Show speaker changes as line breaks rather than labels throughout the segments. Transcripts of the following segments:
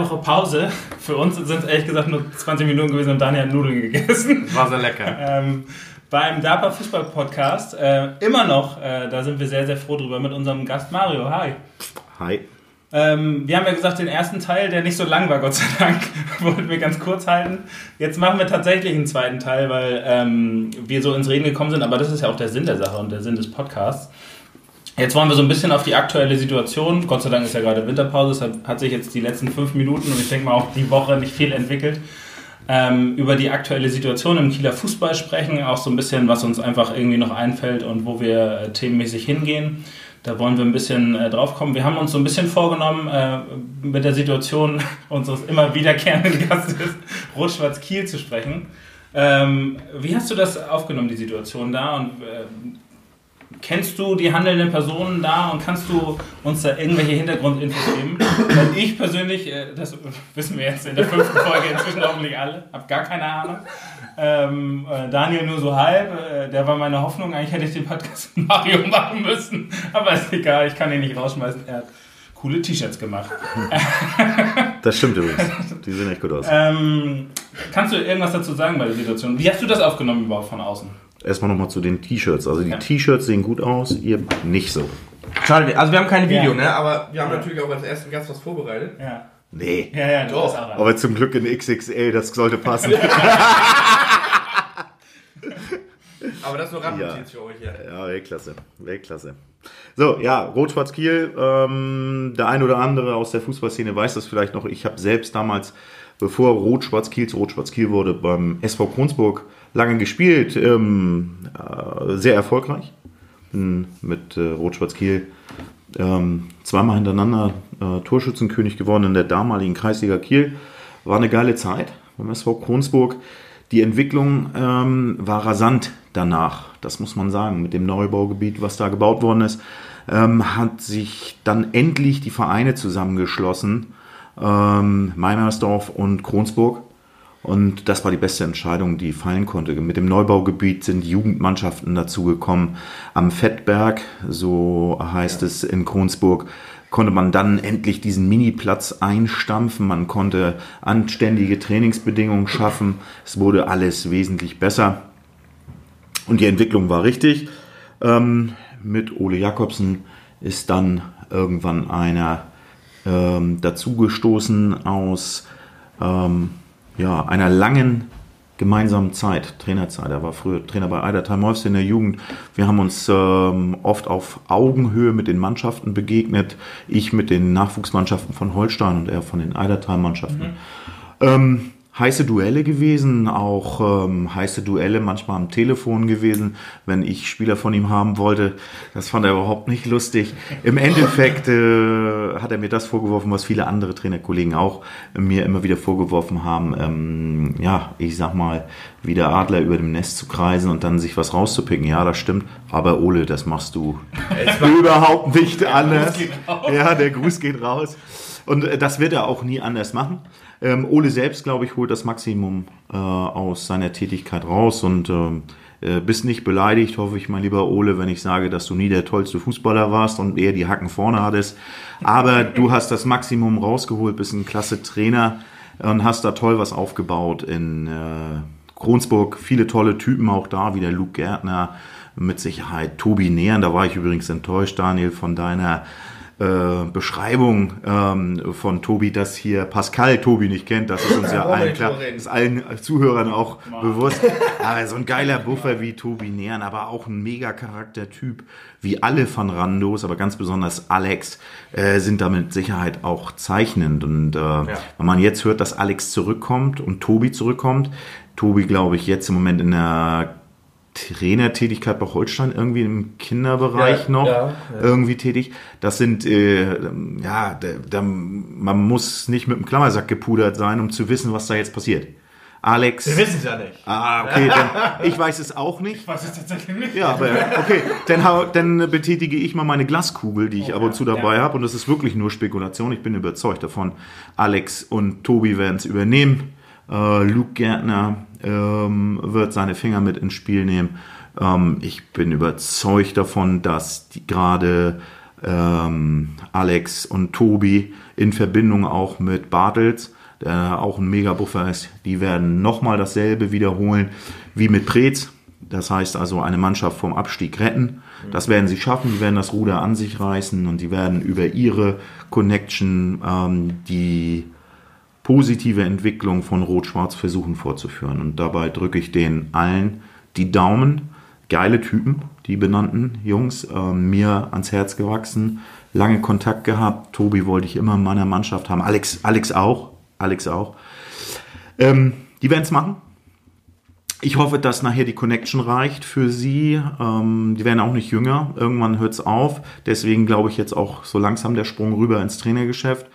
Woche Pause. Für uns sind es ehrlich gesagt nur 20 Minuten gewesen und Daniel hat Nudeln gegessen.
War sehr lecker.
ähm, beim DAPA Fußball Podcast. Äh, immer noch, äh, da sind wir sehr, sehr froh drüber mit unserem Gast Mario. Hi.
Hi.
Ähm, wir haben ja gesagt, den ersten Teil, der nicht so lang war, Gott sei Dank, wollten wir ganz kurz halten. Jetzt machen wir tatsächlich einen zweiten Teil, weil ähm, wir so ins Reden gekommen sind, aber das ist ja auch der Sinn der Sache und der Sinn des Podcasts. Jetzt wollen wir so ein bisschen auf die aktuelle Situation. Gott sei Dank ist ja gerade Winterpause, deshalb hat sich jetzt die letzten fünf Minuten und ich denke mal auch die Woche nicht viel entwickelt. Ähm, über die aktuelle Situation im Kieler Fußball sprechen, auch so ein bisschen, was uns einfach irgendwie noch einfällt und wo wir äh, themenmäßig hingehen. Da wollen wir ein bisschen äh, drauf kommen. Wir haben uns so ein bisschen vorgenommen, äh, mit der Situation unseres immer wiederkehrenden Gastes Rot-Schwarz-Kiel zu sprechen. Ähm, wie hast du das aufgenommen, die Situation da? Und äh, Kennst du die handelnden Personen da und kannst du uns da irgendwelche Hintergrundinfos geben? Weil ich persönlich, äh, das wissen wir jetzt in der fünften Folge inzwischen hoffentlich alle, habe gar keine Ahnung. Ähm, äh, Daniel nur so halb, äh, der war meine Hoffnung. Eigentlich hätte ich den Podcast mit Mario machen müssen, aber ist egal, ich kann ihn nicht rausschmeißen. Er hat coole T-Shirts gemacht.
Das stimmt übrigens. Die sehen echt gut aus.
Ähm, kannst du irgendwas dazu sagen bei der Situation? Wie hast du das aufgenommen überhaupt von außen?
Erstmal nochmal zu den T-Shirts. Also die
Ja.
T-Shirts sehen gut aus, ihr nicht so.
Schade, also wir haben kein Video,
Ja.
ne? Aber wir haben
Ja.
natürlich auch als ersten Gast was vorbereitet.
Ja,
Nee.
ja, ja, du
Doch.
Aber zum Glück in XXL, das sollte passen.
Aber das ist nur Randnotiz für euch hier.
Ja, Weltklasse. Weltklasse. So, ja, Rot-Schwarz-Kiel. Ähm, der ein oder andere aus der Fußballszene weiß das vielleicht noch. Ich habe selbst damals, bevor Rot-Schwarz-Kiel zu Rot-Schwarz-Kiel wurde, beim SV Kronsburg lange gespielt. Ähm, äh, sehr erfolgreich. Bin mit äh, Rot-Schwarz-Kiel ähm, zweimal hintereinander äh, Torschützenkönig geworden in der damaligen Kreisliga Kiel. War eine geile Zeit beim SV Kronsburg. Die Entwicklung ähm, war rasant danach, das muss man sagen, mit dem Neubaugebiet, was da gebaut worden ist, ähm, hat sich dann endlich die Vereine zusammengeschlossen, ähm, Meimersdorf und Kronsburg. Und das war die beste Entscheidung, die fallen konnte. Mit dem Neubaugebiet sind Jugendmannschaften dazugekommen. Am Fettberg, so heißt es in Kronsburg, konnte man dann endlich diesen Miniplatz einstampfen. Man konnte anständige Trainingsbedingungen schaffen. Es wurde alles wesentlich besser. Und die Entwicklung war richtig. Ähm, mit Ole Jakobsen ist dann irgendwann einer ähm, dazugestoßen aus ähm, ja, einer langen gemeinsamen Zeit, Trainerzeit. Er war früher Trainer bei Eidertal Wolfs in der Jugend. Wir haben uns ähm, oft auf Augenhöhe mit den Mannschaften begegnet. Ich mit den Nachwuchsmannschaften von Holstein und er von den Eidertal-Mannschaften. Ähm, heiße Duelle gewesen, auch ähm, heiße Duelle manchmal am Telefon gewesen, wenn ich Spieler von ihm haben wollte. Das fand er überhaupt nicht lustig. Im Endeffekt äh, hat er mir das vorgeworfen, was viele andere Trainerkollegen auch mir immer wieder vorgeworfen haben. Ähm, ja, ich sag mal, wie der Adler über dem Nest zu kreisen und dann sich was rauszupicken. Ja, das stimmt. Aber Ole, das machst du überhaupt nicht anders. Ja, der Gruß geht raus. Und äh, das wird er auch nie anders machen. Ähm, Ole selbst, glaube ich, holt das Maximum äh, aus seiner Tätigkeit raus und ähm, äh, bist nicht beleidigt, hoffe ich, mein lieber Ole, wenn ich sage, dass du nie der tollste Fußballer warst und eher die Hacken vorne hattest. Aber du hast das Maximum rausgeholt, bist ein klasse Trainer und hast da toll was aufgebaut in äh, Kronsburg. Viele tolle Typen auch da, wie der Luke Gärtner, mit Sicherheit Tobi Nähern. Da war ich übrigens enttäuscht, Daniel, von deiner äh, Beschreibung ähm, von Tobi, dass hier Pascal Tobi nicht kennt, das ist uns ja allen klar, ist allen Zuhörern auch bewusst. Aber so ein geiler Buffer wie Tobi Nähern, aber auch ein mega Charaktertyp, wie alle von Randos, aber ganz besonders Alex, äh, sind da mit Sicherheit auch zeichnend. Und äh, wenn man jetzt hört, dass Alex zurückkommt und Tobi zurückkommt, Tobi, glaube ich, jetzt im Moment in der Trainertätigkeit bei Holstein irgendwie im Kinderbereich
Ja,
noch
ja, ja.
irgendwie tätig. Das sind, äh, ja, da, da, man muss nicht mit dem Klammersack gepudert sein, um zu wissen, was da jetzt passiert. Alex.
Wir wissen es ja nicht.
Ah, okay, dann, ich weiß es auch nicht.
weiß es tatsächlich nicht.
Ja, aber okay, dann, dann betätige ich mal meine Glaskugel, die ich ab und zu dabei habe. Und das ist wirklich nur Spekulation. Ich bin überzeugt davon. Alex und Tobi werden es übernehmen. Äh, Luke Gärtner ähm, wird seine Finger mit ins Spiel nehmen. Ähm, ich bin überzeugt davon, dass gerade ähm, Alex und Tobi in Verbindung auch mit Bartels, der auch ein Mega-Buffer ist, die werden nochmal dasselbe wiederholen wie mit Preetz. Das heißt also eine Mannschaft vom Abstieg retten. Das werden sie schaffen, die werden das Ruder an sich reißen und die werden über ihre Connection ähm, die positive Entwicklung von Rot-Schwarz versuchen fortzuführen. Und dabei drücke ich denen allen die Daumen. Geile Typen, die benannten Jungs, äh, mir ans Herz gewachsen, lange Kontakt gehabt. Tobi wollte ich immer in meiner Mannschaft haben. Alex, Alex auch. Alex auch. Ähm, die werden es machen. Ich hoffe, dass nachher die Connection reicht für sie. Ähm, die werden auch nicht jünger. Irgendwann hört es auf. Deswegen glaube ich jetzt auch so langsam der Sprung rüber ins Trainergeschäft.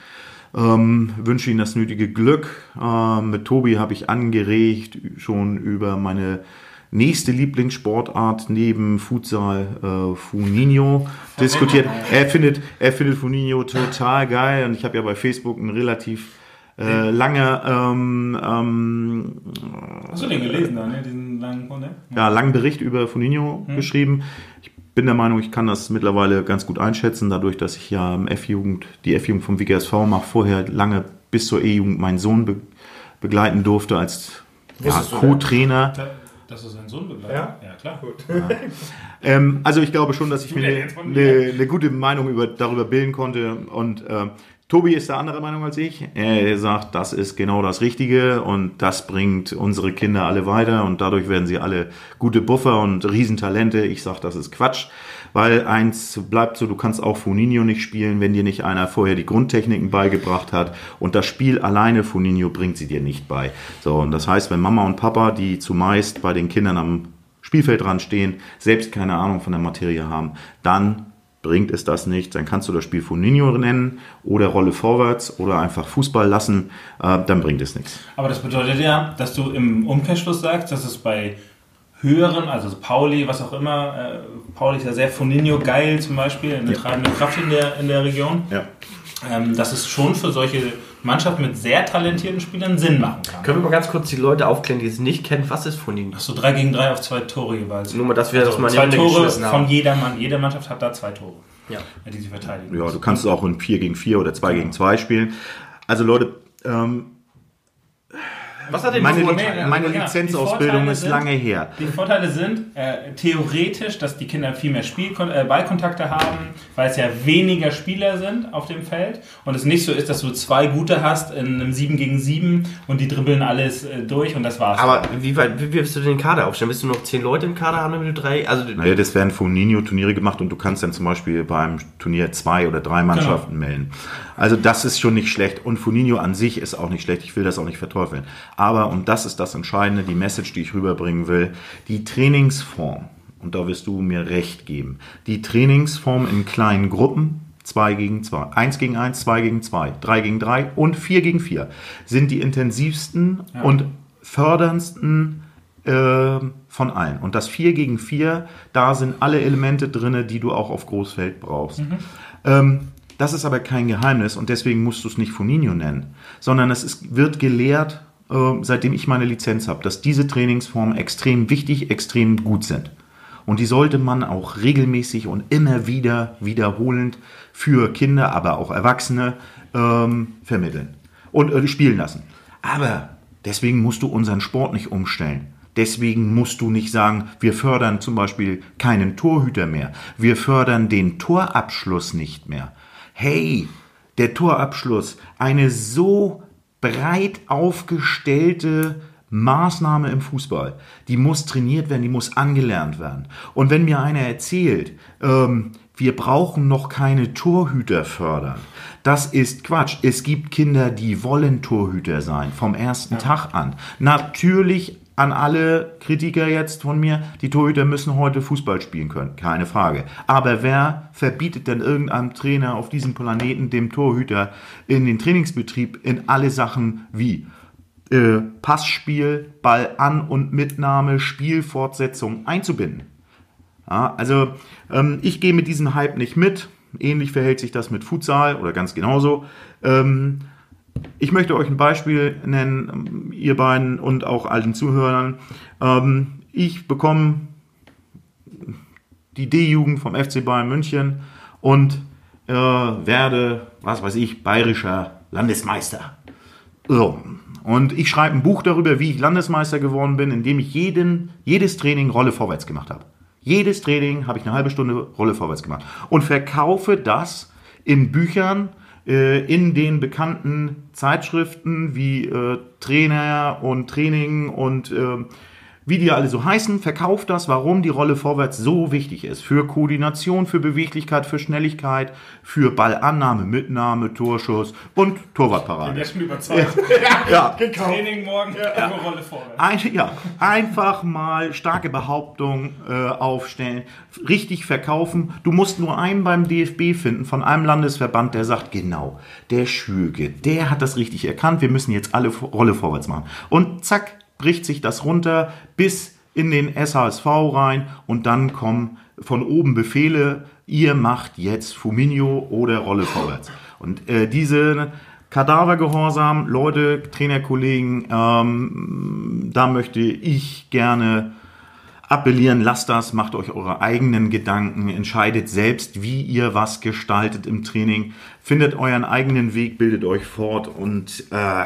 Ähm, wünsche Ihnen das nötige Glück. Ähm, mit Tobi habe ich angeregt schon über meine nächste Lieblingssportart neben Futsal äh, Funinho diskutiert. Er findet, er findet Funinho total geil und ich habe ja bei Facebook ein relativ äh, lange ähm, ähm,
Hast du den gelesen da, ne? Diesen langen, ne?
ja, langen Bericht über Funinho hm. geschrieben. Ich bin der Meinung, ich kann das mittlerweile ganz gut einschätzen, dadurch, dass ich ja F-Jugend, die F-Jugend vom WGSV mache, vorher lange bis zur E-Jugend meinen Sohn be begleiten durfte als ja, Co-Trainer.
Dass du seinen Sohn begleitet? Ja, ja klar. Gut.
Ja. ähm, also ich glaube schon, dass ich mir eine, eine, eine gute Meinung über, darüber bilden konnte. Und äh, Tobi ist der andere Meinung als ich. Er sagt, das ist genau das Richtige und das bringt unsere Kinder alle weiter und dadurch werden sie alle gute Buffer und Riesentalente. Ich sage, das ist Quatsch. Weil eins bleibt so, du kannst auch Funinho nicht spielen, wenn dir nicht einer vorher die Grundtechniken beigebracht hat. Und das Spiel alleine Funinho bringt sie dir nicht bei. So, und das heißt, wenn Mama und Papa, die zumeist bei den Kindern am Spielfeld dran stehen, selbst keine Ahnung von der Materie haben, dann bringt es das nicht, dann kannst du das Spiel Funinho nennen oder Rolle vorwärts oder einfach Fußball lassen, äh, dann bringt es nichts.
Aber das bedeutet ja, dass du im Umkehrschluss sagst, dass es bei höheren, also Pauli, was auch immer. Äh, Pauli ist ja sehr Foninho geil zum Beispiel, eine ja. treibende Kraft in der, in der Region. Ja. Ähm, dass es schon für solche Mannschaften mit sehr talentierten Spielern Sinn machen kann.
Können wir mal ganz kurz die Leute aufklären, die es nicht kennen, was ist Foninho?
Achso, 3 gegen 3 auf zwei Tore jeweils.
Nur mal, dass wir also das mal
Zwei Tore von jeder Mann. Jede Mannschaft hat da zwei Tore,
ja. die sie verteidigen. Ja, du kannst auch in 4 gegen 4 oder 2 ja. gegen 2 spielen. Also Leute, ähm, was hat denn meine, Vorteile? meine ja, Lizenzausbildung ist sind, lange her.
Die Vorteile sind äh, theoretisch, dass die Kinder viel mehr Spiel, äh, Ballkontakte haben, weil es ja weniger Spieler sind auf dem Feld und es nicht so ist, dass du zwei gute hast in einem 7 gegen 7 und die dribbeln alles äh, durch und das war's.
Aber wie, weit, wie wirst du den Kader aufstellen? Bist du noch zehn Leute im Kader haben, wenn du drei?
Also, naja, das werden von Nino Turniere gemacht und du kannst dann zum Beispiel beim Turnier zwei oder drei Mannschaften genau. melden. Also das ist schon nicht schlecht. Und Funinho an sich ist auch nicht schlecht. Ich will das auch nicht verteufeln. Aber, und das ist das Entscheidende, die Message, die ich rüberbringen will, die Trainingsform, und da wirst du mir recht geben, die Trainingsform in kleinen Gruppen, 2 gegen 2, 1 gegen 1, 2 gegen 2, 3 gegen 3 und 4 gegen 4 sind die intensivsten ja. und förderndsten äh, von allen. Und das 4 gegen 4, da sind alle Elemente drin, die du auch auf Großfeld brauchst. Mhm. Ähm, das ist aber kein Geheimnis und deswegen musst du es nicht Funinho nennen, sondern es ist, wird gelehrt, seitdem ich meine Lizenz habe, dass diese Trainingsformen extrem wichtig, extrem gut sind. Und die sollte man auch regelmäßig und immer wieder wiederholend für Kinder, aber auch Erwachsene ähm, vermitteln und äh, spielen lassen. Aber deswegen musst du unseren Sport nicht umstellen. Deswegen musst du nicht sagen, wir fördern zum Beispiel keinen Torhüter mehr. Wir fördern den Torabschluss nicht mehr hey, der Torabschluss, eine so breit aufgestellte Maßnahme im Fußball, die muss trainiert werden, die muss angelernt werden. Und wenn mir einer erzählt, ähm, wir brauchen noch keine Torhüter fördern, das ist Quatsch. Es gibt Kinder, die wollen Torhüter sein, vom ersten ja. Tag an. Natürlich an alle Kritiker jetzt von mir, die Torhüter müssen heute Fußball spielen können, keine Frage. Aber wer verbietet denn irgendeinem Trainer auf diesem Planeten dem Torhüter in den Trainingsbetrieb in alle Sachen wie äh, Passspiel, Ball an und Mitnahme, Spielfortsetzung einzubinden? Ja, also ähm, ich gehe mit diesem Hype nicht mit. Ähnlich verhält sich das mit Futsal oder ganz genauso. Ähm, ich möchte euch ein Beispiel nennen, ihr beiden und auch allen Zuhörern. Ähm, ich bekomme die D-Jugend vom FC Bayern München und äh, werde, was weiß ich, bayerischer Landesmeister. So. Und ich schreibe ein Buch darüber, wie ich Landesmeister geworden bin, indem ich jeden, jedes Training Rolle vorwärts gemacht habe. Jedes Training habe ich eine halbe Stunde Rolle vorwärts gemacht. Und verkaufe das in Büchern, in den bekannten Zeitschriften wie äh, Trainer und Training und äh, wie die alle so heißen, verkauft das, warum die Rolle vorwärts so wichtig ist. Für Koordination, für Beweglichkeit, für Schnelligkeit, für Ballannahme, Mitnahme, Torschuss und Torwartparade.
Der ist schon überzeugt.
Ja,
Training morgen, ja. Rolle vorwärts.
ein, ja, einfach mal starke Behauptungen äh, aufstellen, richtig verkaufen. Du musst nur einen beim DFB finden, von einem Landesverband, der sagt, genau, der Schüge, der hat das richtig erkannt, wir müssen jetzt alle Rolle vorwärts machen. Und zack, bricht sich das runter bis in den SHSV rein und dann kommen von oben Befehle, ihr macht jetzt Fuminio oder Rolle vorwärts. Und äh, diese Kadavergehorsam, Leute, Trainerkollegen, ähm, da möchte ich gerne appellieren, lasst das, macht euch eure eigenen Gedanken, entscheidet selbst, wie ihr was gestaltet im Training, findet euren eigenen Weg, bildet euch fort und äh,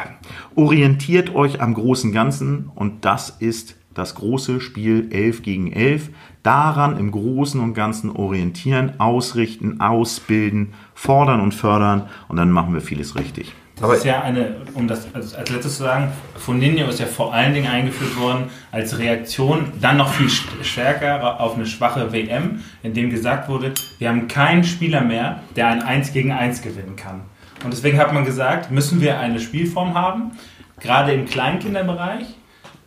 orientiert euch am großen Ganzen und das ist das große Spiel 11 gegen 11. Daran im Großen und Ganzen orientieren, ausrichten, ausbilden, fordern und fördern und dann machen wir vieles richtig.
Das ist ja eine, um das als, als letztes zu sagen, Foninho ist ja vor allen Dingen eingeführt worden als Reaktion, dann noch viel st- stärker auf eine schwache WM, in dem gesagt wurde, wir haben keinen Spieler mehr, der ein 1 gegen 1 gewinnen kann. Und deswegen hat man gesagt, müssen wir eine Spielform haben, gerade im Kleinkinderbereich,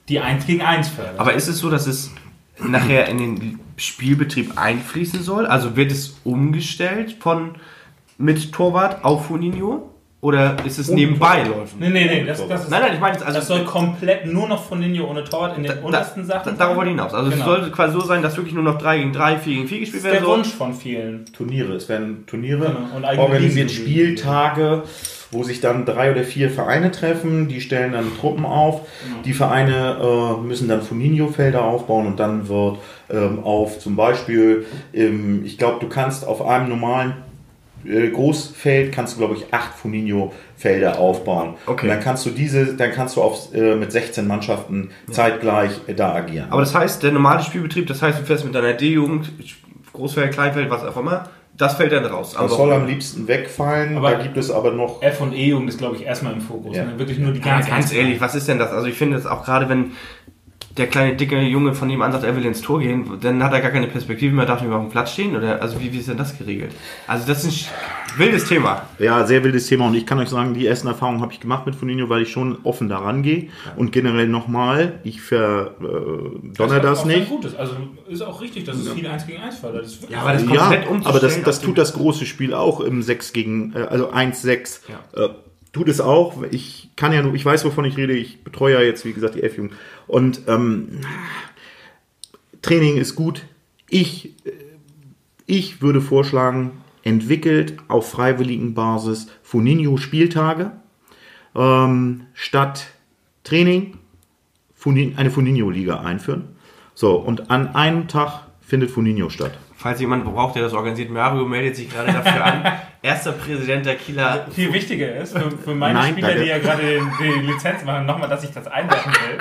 die 1 gegen 1 fördert.
Aber ist es so, dass es nachher in den Spielbetrieb einfließen soll? Also wird es umgestellt von mit Torwart auf Funinho? Oder ist es nebenbei laufen?
nee, nee, nee, das, das, ist,
Nein, nein, ich meine, also
das soll komplett nur noch Foninho ohne Torwart in den
da,
untersten
da,
Sachen.
darauf wollte ich hinaus. Also
Genau.
es sollte quasi so sein, dass wirklich nur noch 3 gegen 3, 4 gegen 4 gespielt
das ist
werden
der. Wunsch von vielen.
Turniere. Es werden Turniere
Genau. Und
organisiert. Spieltage, wo sich dann drei oder vier Vereine treffen. Die stellen dann Truppen auf. Die Vereine äh, müssen dann Funinho-Felder aufbauen und dann wird ähm, auf zum Beispiel, ähm, ich glaube, du kannst auf einem normalen Großfeld kannst du, glaube ich, acht Funinho-Felder aufbauen.
Okay.
Und dann kannst du diese, dann kannst du auf, äh, mit 16 Mannschaften zeitgleich äh, da agieren.
Aber das heißt, der normale Spielbetrieb, das heißt, du fährst mit deiner D-Jugend, Großfeld, Kleinfeld, was auch immer, das fällt dann raus.
das soll am liebsten wegfallen.
Aber-
da gibt es aber noch
F und E-Jugend ist, glaube ich, erstmal im Fokus.
Ja.
Ne? Wirklich nur die
Ja,
ganz,
ganz ehrlich, was ist denn das? Also ich finde das auch gerade, wenn der kleine dicke Junge von nebenan sagt, er will ins Tor gehen, dann hat er gar keine Perspektive mehr, darf nicht mehr auf dem Platz stehen oder also wie, wie ist denn das geregelt? Also das ist ein wildes Thema.
Ja, sehr wildes Thema und ich kann euch sagen, die ersten Erfahrungen habe ich gemacht mit Funinho, weil ich schon offen daran gehe und generell nochmal, ich verdonner das,
auch
nicht.
Gutes. Also ist auch richtig, dass es viel 1 gegen 1 fördert. Das
Ja, aber das
Ja,
komplett
aber das, das tut das große Spiel auch im 6 gegen, äh, also 1-6. Äh, tut es auch. Ich kann ja nur, ich weiß, wovon ich rede. Ich betreue ja jetzt, wie gesagt, die F-Jugend. Und ähm, Training ist gut. Ich, äh, ich würde vorschlagen, entwickelt auf freiwilligen Basis Funinho-Spieltage ähm, statt Training Funin, eine Funinho-Liga einführen. So, und an einem Tag findet Funinho statt.
Falls jemand braucht, der das organisiert, Mario meldet sich gerade dafür an. Erster Präsident der Kieler.
viel wichtiger ist für, für meine
Nein,
Spieler,
danke.
die ja gerade die, die Lizenz machen, nochmal, dass ich das einwerfen will,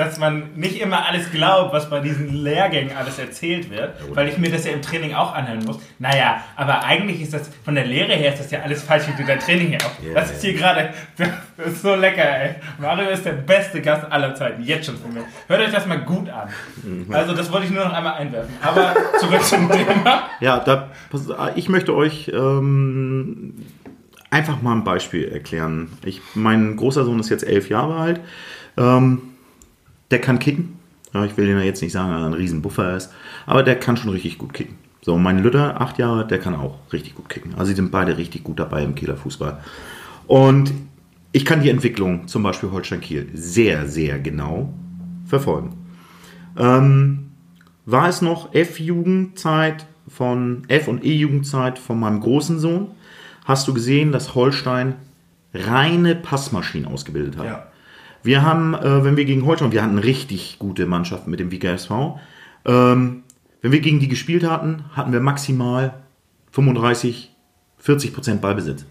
dass man nicht immer alles glaubt, was bei diesen Lehrgängen alles erzählt wird, weil ich mir das ja im Training auch anhören muss. Naja, aber eigentlich ist das, von der Lehre her ist das ja alles falsch, wie du dein Training hier auf. das ist hier gerade, das ist so lecker, ey. Mario ist der beste Gast aller Zeiten, jetzt schon von mir. Hört euch das mal gut an.
Mhm.
Also das wollte ich nur noch einmal einwerfen. Aber zurück zum Thema.
Ja, da, pass- ich möchte euch ähm, einfach mal ein Beispiel erklären. Ich, mein großer Sohn ist jetzt elf Jahre alt. Ähm, der kann kicken. Ich will den jetzt nicht sagen, dass er ein Riesenbuffer ist, aber der kann schon richtig gut kicken. So, mein Lütter, acht Jahre, der kann auch richtig gut kicken. Also, sie sind beide richtig gut dabei im Kieler Fußball. Und ich kann die Entwicklung, zum Beispiel Holstein Kiel, sehr, sehr genau verfolgen. Ähm, war es noch F-Jugendzeit von F- und E-Jugendzeit von meinem großen Sohn, hast du gesehen, dass Holstein reine Passmaschinen ausgebildet hat.
Ja.
Wir haben, äh, wenn wir gegen Holstein, wir hatten richtig gute Mannschaften mit dem Wieger SV. Ähm, wenn wir gegen die gespielt hatten, hatten wir maximal 35, 40% Ballbesitz.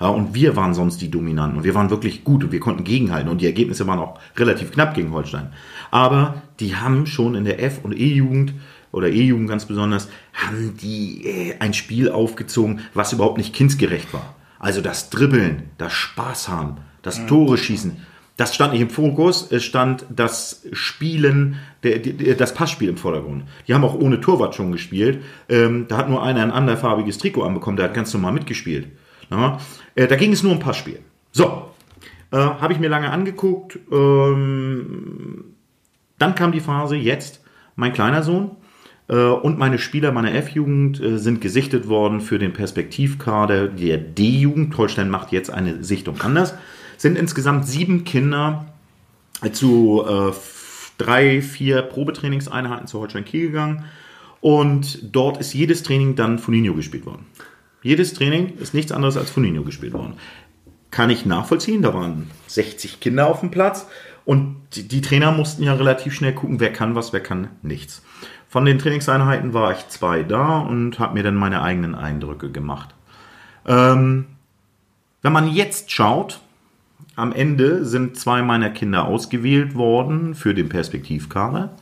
Ja, und wir waren sonst die Dominanten und wir waren wirklich gut und wir konnten gegenhalten und die Ergebnisse waren auch relativ knapp gegen Holstein. Aber die haben schon in der F- und E-Jugend oder E-Jugend ganz besonders, haben die äh, ein Spiel aufgezogen, was überhaupt nicht kindsgerecht war. Also das Dribbeln, das Spaß haben, das Tore schießen, das stand nicht im Fokus, es stand das Spielen, der, der, das Passspiel im Vordergrund. Die haben auch ohne Torwart schon gespielt. Ähm, da hat nur einer ein anderfarbiges Trikot anbekommen, der hat ganz normal mitgespielt. Ja, äh, da ging es nur um Passspiel. So, äh, habe ich mir lange angeguckt. Ähm, dann kam die Phase, jetzt mein kleiner Sohn äh, und meine Spieler meiner F-Jugend äh, sind gesichtet worden für den Perspektivkader der D-Jugend. Holstein macht jetzt eine Sichtung anders. Sind insgesamt sieben Kinder zu äh, drei, vier Probetrainingseinheiten zu Holstein Kiel gegangen. Und dort ist jedes Training dann Funinho gespielt worden. Jedes Training ist nichts anderes als Funinho gespielt worden. Kann ich nachvollziehen, da waren 60 Kinder auf dem Platz und die, die Trainer mussten ja relativ schnell gucken, wer kann was, wer kann nichts. Von den Trainingseinheiten war ich zwei da und habe mir dann meine eigenen Eindrücke gemacht. Ähm, wenn man jetzt schaut, am Ende sind zwei meiner Kinder ausgewählt worden für den Perspektivkader.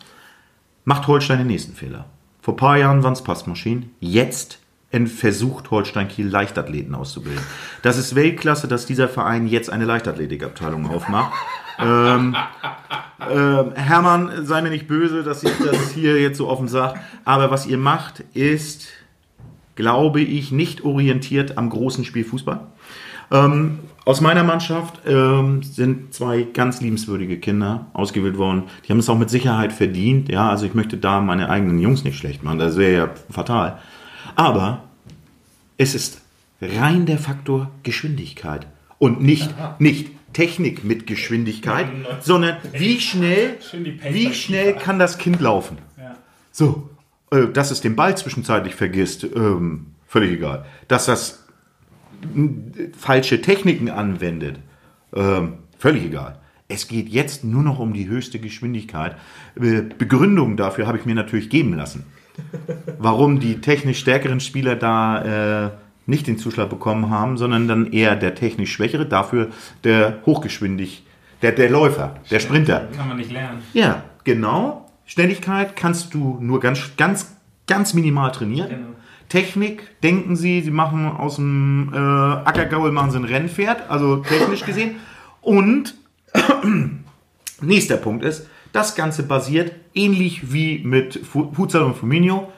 Macht Holstein den nächsten Fehler. Vor ein paar Jahren waren es Passmaschinen. Jetzt versucht Holstein Kiel Leichtathleten auszubilden. Das ist Weltklasse, dass dieser Verein jetzt eine Leichtathletikabteilung aufmacht. ähm, ähm, Hermann, sei mir nicht böse, dass ich das hier jetzt so offen sage, aber was ihr macht, ist, glaube ich, nicht orientiert am großen Spiel Fußball. Ähm, aus meiner Mannschaft ähm, sind zwei ganz liebenswürdige Kinder ausgewählt worden. Die haben es auch mit Sicherheit verdient. Ja, also ich möchte da meine eigenen Jungs nicht schlecht machen. Das wäre ja fatal. Aber es ist rein der Faktor Geschwindigkeit und nicht, nicht Technik mit Geschwindigkeit, sondern wie schnell, wie schnell kann das Kind laufen.
Ja.
So, äh, dass es den Ball zwischenzeitlich vergisst, ähm, völlig egal. Dass das falsche Techniken anwendet, ähm, völlig egal. Es geht jetzt nur noch um die höchste Geschwindigkeit. Äh, Begründung dafür habe ich mir natürlich geben lassen. Warum die technisch stärkeren Spieler da äh, nicht den Zuschlag bekommen haben, sondern dann eher der technisch schwächere, dafür der hochgeschwindig, der, der Läufer, der Sprinter.
Kann man nicht lernen.
Ja, genau. Schnelligkeit kannst du nur ganz, ganz, ganz minimal trainieren.
Genau.
Technik, denken Sie, Sie machen aus dem äh, Ackergaul machen Sie ein Rennpferd, also technisch gesehen. Und nächster Punkt ist, das Ganze basiert ähnlich wie mit Fu- Futsal und Fuminho.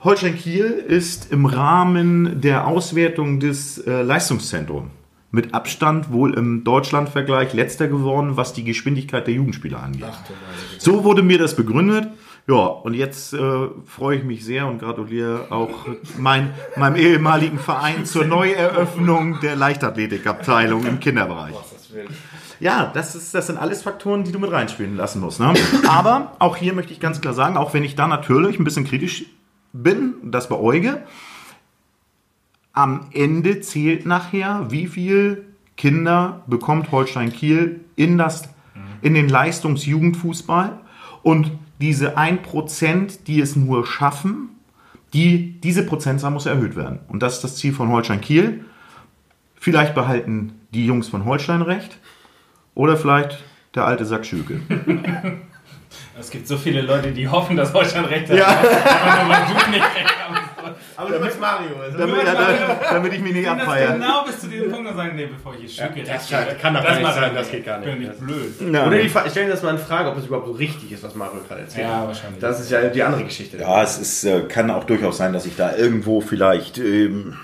Holstein Kiel ist im Rahmen der Auswertung des äh, Leistungszentrums mit Abstand wohl im Deutschlandvergleich letzter geworden, was die Geschwindigkeit der Jugendspieler angeht. So wurde mir das begründet. Ja, und jetzt äh, freue ich mich sehr und gratuliere auch mein, meinem ehemaligen Verein zur Neueröffnung der Leichtathletikabteilung im Kinderbereich. Ja, das, ist, das sind alles Faktoren, die du mit reinspielen lassen musst. Ne? Aber auch hier möchte ich ganz klar sagen, auch wenn ich da natürlich ein bisschen kritisch bin, das beäuge, am Ende zählt nachher, wie viel Kinder bekommt Holstein Kiel in, das, in den Leistungsjugendfußball und diese 1%, die es nur schaffen, die, diese Prozentzahl muss erhöht werden. Und das ist das Ziel von Holstein Kiel. Vielleicht behalten die Jungs von Holstein recht oder vielleicht der alte Sack Schüke.
Es gibt so viele Leute, die hoffen, dass Deutschland recht hat.
Ja.
Aber nur weil du nicht recht hast.
Aber du bist Mario. Also
damit, ja, damit, damit ich mich nicht
das
abfeiere.
genau bis zu diesem Punkt und sagen, nee, bevor ich hier Stücke
das
recht
kann- doch nicht sein, das geht gar nicht.
Bin ich blöd.
Ja.
Oder die stellen das mal in Frage, ob es überhaupt so richtig ist, was Mario gerade erzählt.
Ja, wahrscheinlich.
Das ist ja die andere Geschichte.
Ja, es ist, äh, kann auch durchaus sein, dass ich da irgendwo vielleicht ähm,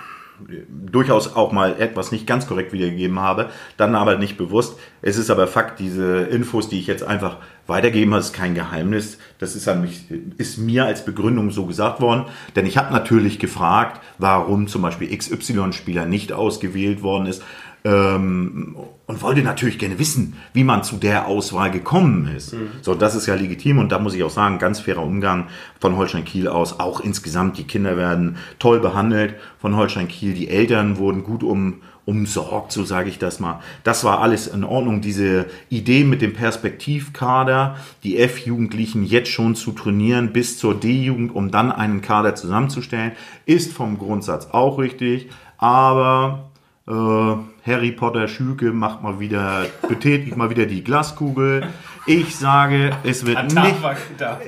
durchaus auch mal etwas nicht ganz korrekt wiedergegeben habe, dann aber nicht bewusst. Es ist aber Fakt, diese Infos, die ich jetzt einfach weitergeben, das ist kein Geheimnis. Das ist, an mich, ist mir als Begründung so gesagt worden. Denn ich habe natürlich gefragt, warum zum Beispiel XY-Spieler nicht ausgewählt worden ist. Ähm, und wollte natürlich gerne wissen, wie man zu der Auswahl gekommen ist. So, das ist ja legitim und da muss ich auch sagen, ganz fairer Umgang von Holstein Kiel aus. Auch insgesamt, die Kinder werden toll behandelt von Holstein Kiel. Die Eltern wurden gut um, umsorgt, so sage ich das mal. Das war alles in Ordnung. Diese Idee mit dem Perspektivkader, die F-Jugendlichen jetzt schon zu trainieren bis zur D-Jugend, um dann einen Kader zusammenzustellen, ist vom Grundsatz auch richtig. aber äh, Harry Potter Schüke macht mal wieder, betätigt mal wieder die Glaskugel. Ich sage, es wird, nicht,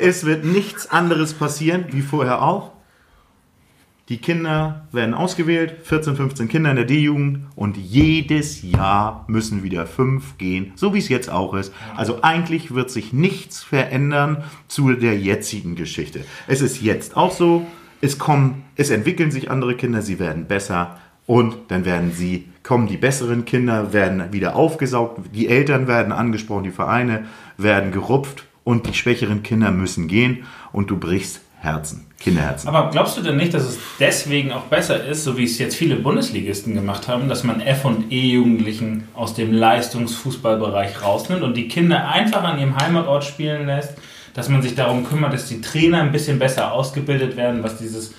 es wird nichts anderes passieren, wie vorher auch. Die Kinder werden ausgewählt, 14, 15 Kinder in der D-Jugend und jedes Jahr müssen wieder fünf gehen, so wie es jetzt auch ist. Also eigentlich wird sich nichts verändern zu der jetzigen Geschichte. Es ist jetzt auch so, es kommen, es entwickeln sich andere Kinder, sie werden besser und dann werden sie, kommen die besseren Kinder, werden wieder aufgesaugt, die Eltern werden angesprochen, die Vereine werden gerupft und die schwächeren Kinder müssen gehen und du brichst Herzen, Kinderherzen.
Aber glaubst du denn nicht, dass es deswegen auch besser ist, so wie es jetzt viele Bundesligisten gemacht haben, dass man F- und E-Jugendlichen aus dem Leistungsfußballbereich rausnimmt und die Kinder einfach an ihrem Heimatort spielen lässt, dass man sich darum kümmert, dass die Trainer ein bisschen besser ausgebildet werden, was dieses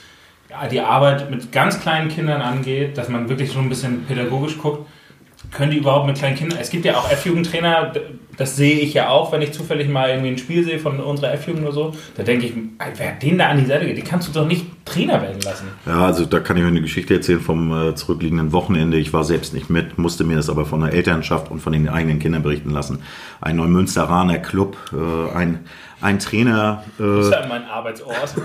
die Arbeit mit ganz kleinen Kindern angeht, dass man wirklich schon ein bisschen pädagogisch guckt. Können die überhaupt mit kleinen Kindern? Es gibt ja auch F-Jugendtrainer, das sehe ich ja auch, wenn ich zufällig mal irgendwie ein Spiel sehe von unserer F-Jugend oder so. Da denke ich, wer hat den da an die Seite geht, die kannst du doch nicht Trainer werden lassen.
Ja, also da kann ich euch eine Geschichte erzählen vom äh, zurückliegenden Wochenende. Ich war selbst nicht mit, musste mir das aber von der Elternschaft und von den eigenen Kindern berichten lassen. Ein Neumünsteraner Club, äh, ein, ein Trainer,
Das
äh,
ist ja mein Arbeitsort.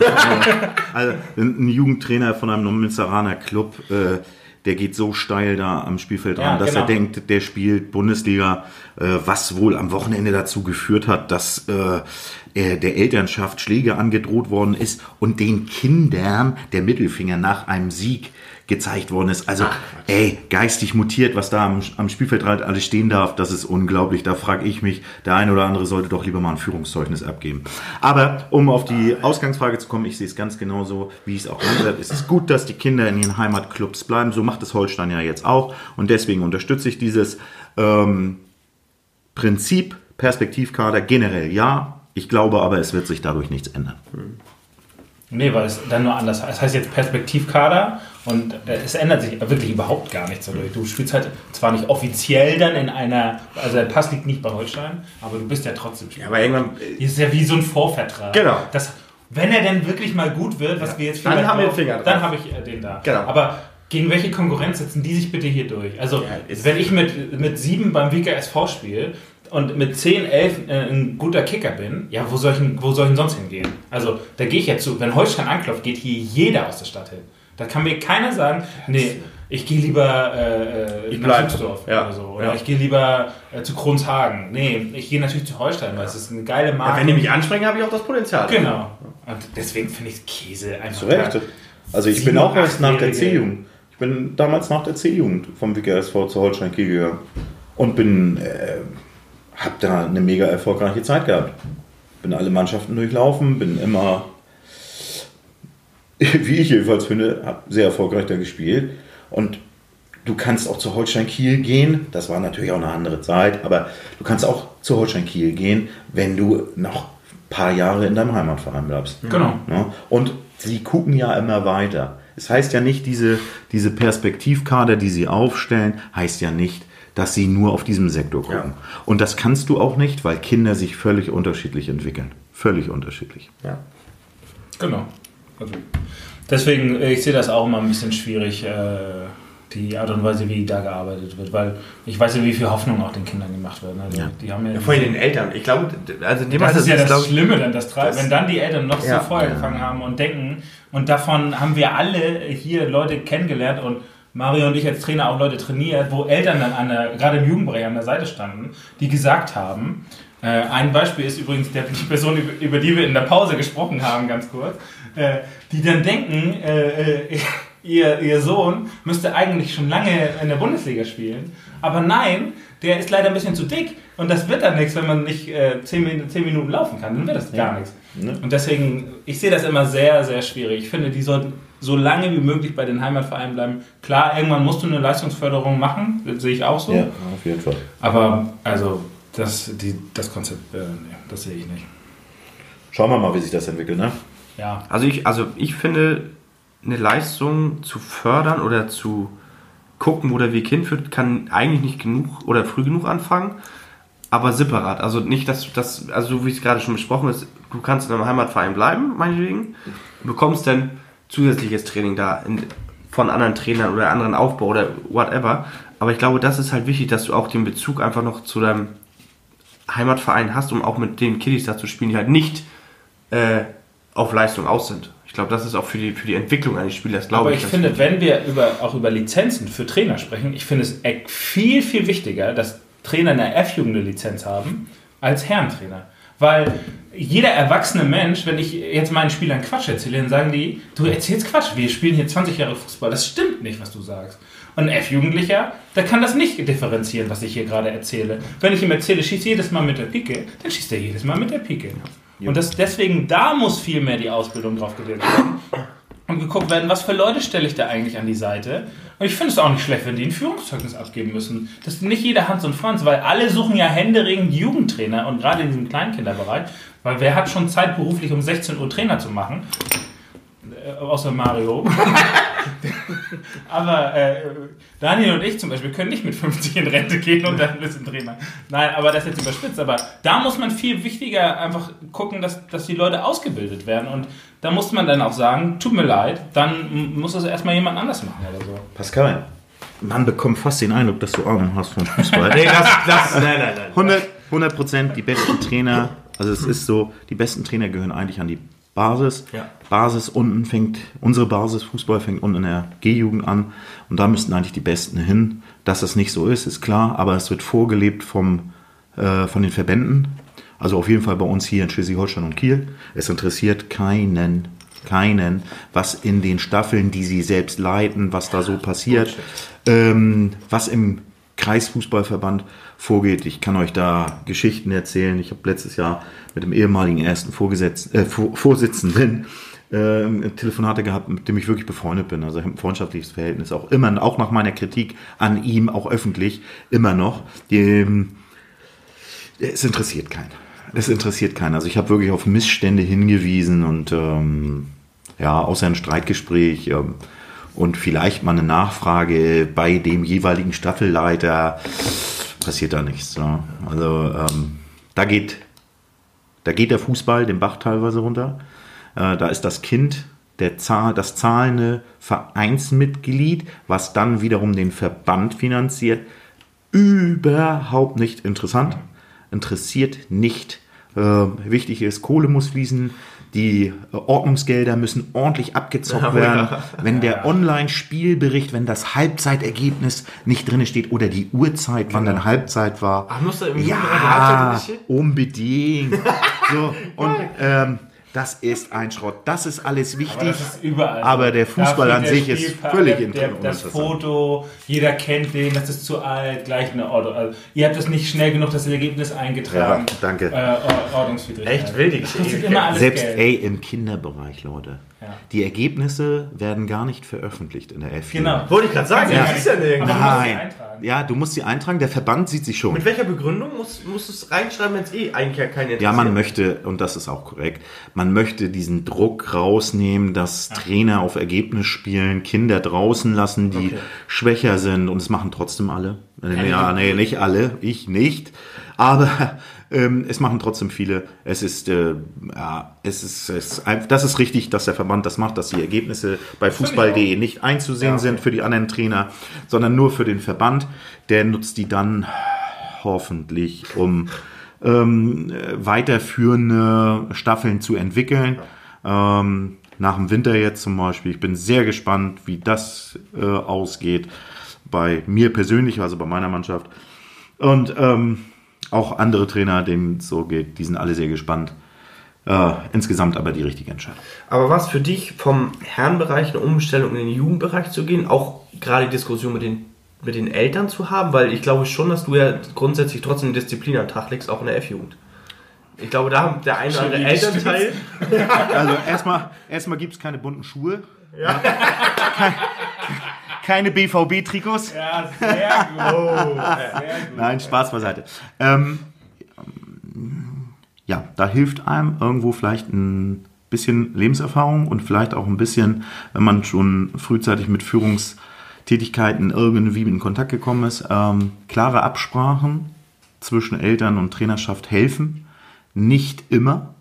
also ein Jugendtrainer von einem Neumünsteraner Club, äh, der geht so steil da am Spielfeld
Ja,
ran, dass er
genau.
denkt, der spielt Bundesliga, äh, was wohl am Wochenende dazu geführt hat, dass äh, er der Elternschaft Schläge angedroht worden ist und den Kindern der Mittelfinger nach einem Sieg gezeigt worden ist. Also, ey, geistig mutiert, was da am, am Spielfeldrand alles stehen darf, das ist unglaublich. Da frage ich mich, der eine oder andere sollte doch lieber mal ein Führungszeugnis abgeben. Aber um auf die Ausgangsfrage zu kommen, ich sehe es ganz genauso, wie ich es auch gesagt habe. Es ist gut, dass die Kinder in ihren Heimatclubs bleiben. So macht es Holstein ja jetzt auch. Und deswegen unterstütze ich dieses ähm, Prinzip Perspektivkader generell ja. Ich glaube aber, es wird sich dadurch nichts ändern.
nee, weil es dann nur anders heißt. Es heißt jetzt Perspektivkader und äh, es ändert sich wirklich überhaupt gar nichts dadurch. Du spielst halt zwar nicht offiziell dann in einer, also der Pass liegt nicht bei Holstein, aber du bist ja trotzdem Spieler.
Ja, aber irgendwann.
Ist ja wie so ein Vorvertrag.
Genau.
Das, wenn er denn wirklich mal gut wird, was wir jetzt
Dann haben wir den Finger drauf.
Dann habe ich äh, den da.
Genau.
Aber gegen welche Konkurrenz setzen die sich bitte hier durch? Also,
Ja,
wenn ich mit, mit sieben beim WKSV spiele und mit 10, 11 äh, ein guter Kicker bin, ja, wo soll, ich, wo soll ich denn sonst hingehen? Also, da gehe ich jetzt zu. Wenn Holstein anklopft, geht hier jeder aus der Stadt hin. Da kann mir keiner sagen, nee, ich gehe lieber äh,
Ich
nach. Süßdorf
Ja.
oder so. Oder
Ja.
ich gehe lieber äh, zu Kronshagen. Nee, ich gehe natürlich zu Holstein, weil es ist eine geile Marke.
Wenn die mich ansprechen, habe ich auch das Potenzial.
Genau. Und deswegen finde ich Käse einfach.
Zu Recht. Also ich bin auch erst nach der C-Jugend. Ich bin damals nach der C-Jugend vom WKSV zu Holstein Kiel gegangen und bin, äh, hab da eine mega erfolgreiche Zeit gehabt. Bin alle Mannschaften durchlaufen, bin immer, wie ich jedenfalls finde, sehr erfolgreich da gespielt. Und du kannst auch zu Holstein Kiel gehen. Das war natürlich auch eine andere Zeit, aber du kannst auch zu Holstein Kiel gehen, wenn du noch ein paar Jahre in deinem Heimatverein bleibst.
Genau.
Ja, und sie gucken ja immer weiter. Es heißt ja nicht, diese, diese Perspektivkader, die sie aufstellen, heißt ja nicht, dass sie nur auf diesem Sektor gucken. Und das kannst du auch nicht, weil Kinder sich völlig unterschiedlich entwickeln. Völlig unterschiedlich.
Ja.
Genau. Also, deswegen, äh, ich sehe das auch immer ein bisschen schwierig, äh, die Art und Weise, wie da gearbeitet wird, weil ich weiß ja, wie viel Hoffnung auch den Kindern gemacht wird. Also,
Ja.
Die haben ja,
Ja, vor allem den Eltern. Ich glaube, also dem
das ist ja das
ich,
Schlimme dann, das
das-
wenn dann die Eltern noch
Ja.
so vorher
Ja.
gefangen haben und denken, und davon haben wir alle hier Leute kennengelernt und Mario und ich als Trainer auch Leute trainiert, wo Eltern dann an der, gerade im Jugendbereich an der Seite standen, die gesagt haben, äh, ein Beispiel ist übrigens der, die Person, über die wir in der Pause gesprochen haben, ganz kurz, äh, die dann denken, äh, äh, ihr, ihr Sohn müsste eigentlich schon lange in der Bundesliga spielen, aber nein, der ist leider ein bisschen zu dick und das wird dann nichts, wenn man nicht äh, 10, Min- 10 Minuten laufen kann, dann wird das gar nichts.
Ne?
Und deswegen, ich sehe das immer sehr, sehr schwierig. Ich finde, die sollten so lange wie möglich bei den Heimatvereinen bleiben. Klar, irgendwann musst du eine Leistungsförderung machen, das sehe ich auch so.
Ja, auf jeden Fall.
Aber also das, die, das Konzept, äh, nee, das sehe ich nicht.
Schauen wir mal, wie sich das entwickelt. Ne?
Ja,
Also ich, also ich finde, eine Leistung zu fördern oder zu gucken, wo der Weg hinführt, kann eigentlich nicht genug oder früh genug anfangen, aber separat. Also nicht, dass das, also so wie es gerade schon besprochen ist, du kannst in deinem Heimatverein bleiben, meinetwegen, bekommst dann zusätzliches Training da in, von anderen Trainern oder anderen Aufbau oder whatever. Aber ich glaube, das ist halt wichtig, dass du auch den Bezug einfach noch zu deinem Heimatverein hast, um auch mit den Kiddies da zu spielen, die halt nicht äh, auf Leistung aus sind. Ich glaube, das ist auch für die, für die Entwicklung eines Spielers, glaube
Aber
ich.
ich
ganz
finde, wenn wir über, auch über Lizenzen für Trainer sprechen, ich finde es e- viel, viel wichtiger, dass Trainer eine F-Jugend Lizenz haben, als Herrentrainer. Weil jeder erwachsene Mensch, wenn ich jetzt meinen Spielern Quatsch erzähle, dann sagen die, du erzählst Quatsch, wir spielen hier 20 Jahre Fußball. Das stimmt nicht, was du sagst. Und ein F-Jugendlicher, der kann das nicht differenzieren, was ich hier gerade erzähle. Wenn ich ihm erzähle, schieß jedes Mal mit der Pike, dann schießt er jedes Mal mit der Pike. Und das, deswegen, da muss viel mehr die Ausbildung drauf gelegt werden und geguckt werden, was für Leute stelle ich da eigentlich an die Seite. Und ich finde es auch nicht schlecht, wenn die ein Führungszeugnis abgeben müssen. Das ist nicht jeder Hans und Franz, weil alle suchen ja händeringend Jugendtrainer und gerade in diesem Kleinkinderbereich, weil wer hat schon Zeit, beruflich um 16 Uhr Trainer zu machen? Äh, außer Mario. aber äh, Daniel und ich zum Beispiel können nicht mit 50 in Rente gehen und dann ein bisschen Trainer. Nein, aber das ist jetzt überspitzt. Aber da muss man viel wichtiger einfach gucken, dass, dass die Leute ausgebildet werden. Und da muss man dann auch sagen, tut mir leid, dann muss das erstmal jemand anders machen oder so.
Pascal, man bekommt fast den Eindruck, dass du Ahnung hast vom Fußball.
Nee, das, das, nein, nein, nein.
100, 100 Prozent die besten Trainer, also es ist so, die besten Trainer gehören eigentlich an die Basis.
Ja.
Basis unten fängt, unsere Basis Fußball fängt unten in der G-Jugend an und da müssten eigentlich die Besten hin. Dass das nicht so ist, ist klar, aber es wird vorgelebt vom, äh, von den Verbänden. Also auf jeden Fall bei uns hier in Schleswig-Holstein und Kiel. Es interessiert keinen, keinen, was in den Staffeln, die sie selbst leiten, was da so passiert, ähm, was im Kreisfußballverband vorgeht. Ich kann euch da Geschichten erzählen. Ich habe letztes Jahr mit dem ehemaligen ersten Vorgesetz äh, Vor Vorsitzenden ähm, Telefonate gehabt, mit dem ich wirklich befreundet bin. Also ich habe ein freundschaftliches Verhältnis, auch immer, auch nach meiner Kritik an ihm, auch öffentlich, immer noch. Die, ähm, es interessiert keinen. Es interessiert keinen. Also ich habe wirklich auf Missstände hingewiesen und ähm, ja, außer ein Streitgespräch ähm, und vielleicht mal eine Nachfrage bei dem jeweiligen Staffelleiter passiert da nichts. Ja. Also ähm, da geht da geht der Fußball den Bach teilweise runter. Äh, da ist das Kind der Zahl, das zahlende Vereinsmitglied, was dann wiederum den Verband finanziert, überhaupt nicht interessant. Interessiert nicht. Äh, wichtig ist, Kohle muss fließen, die äh, Ordnungsgelder müssen ordentlich abgezockt
Ja,
werden.
ja.
Wenn der Online-Spielbericht, wenn das Halbzeitergebnis nicht drin steht oder die Uhrzeit, wann dann Halbzeit war.
Ach, musst du im
Ja, unbedingt. So, und ähm, das ist ein Schrott. Das ist alles wichtig.
Aber das ist überall.
Aber der Fußball an
steht
sich
der
ist völlig
der, der, Das. Foto, jeder kennt den, das ist zu alt, gleich eine Ordnung. Also, ihr habt das nicht schnell genug, das Ergebnis eingetragen.
Ja, danke.
Äh, Or- Ordnungswidrigkeit.
Echt wild,
Selbst
Geld.
ey, im Kinderbereich, Leute.
Ja.
Die Ergebnisse werden gar nicht veröffentlicht in der F.
Genau.
Wollte ich gerade sagen,
Ja.
das ist ja nirgends.
Aber- Du musst sie
Nein.
eintragen.
Ja, du musst sie eintragen. Der Verband sieht sie schon.
Mit welcher Begründung musst, musst du es reinschreiben, wenn es eh eigentlich ja keine
Ja, man möchte, und das ist auch korrekt, man möchte diesen Druck rausnehmen, dass Trainer auf Ergebnis spielen, Kinder draußen lassen, die
Okay.
schwächer sind und es machen trotzdem alle. Ja, nee, nicht alle, ich nicht. Aber ähm, es machen trotzdem viele. Es ist, äh, ja, es ist, es ist das ist richtig, dass der Verband das macht, dass die Ergebnisse bei fußball.de nicht einzusehen sind für die anderen Trainer, sondern nur für den Verband. Der nutzt die dann hoffentlich, um ähm, äh, weiterführende Staffeln zu entwickeln. Ähm, nach dem Winter jetzt zum Beispiel. Ich bin sehr gespannt, wie das äh, ausgeht. Bei mir persönlich, also bei meiner Mannschaft. Und ähm, auch andere Trainer, denen es so geht, die sind alle sehr gespannt. Äh, insgesamt aber die richtige Entscheidung.
Aber was für dich vom Herrenbereich eine Umstellung in den Jugendbereich zu gehen, auch gerade die Diskussion mit den, mit den Eltern zu haben, weil ich glaube schon, dass du ja grundsätzlich trotzdem Disziplin an den Tag legst, auch in der F-Jugend. Ich glaube, da haben der eine oder andere Elternteil.
Also erstmal, erstmal gibt es keine bunten Schuhe. Keine, keine BVB-Trikots.
Ja, sehr gut. Sehr gut.
Nein, Spaß beiseite. Ähm, ja, da hilft einem irgendwo vielleicht ein bisschen Lebenserfahrung und vielleicht auch ein bisschen, wenn man schon frühzeitig mit Führungstätigkeiten irgendwie in Kontakt gekommen ist, ähm, klare Absprachen zwischen Eltern und Trainerschaft helfen. Nicht immer.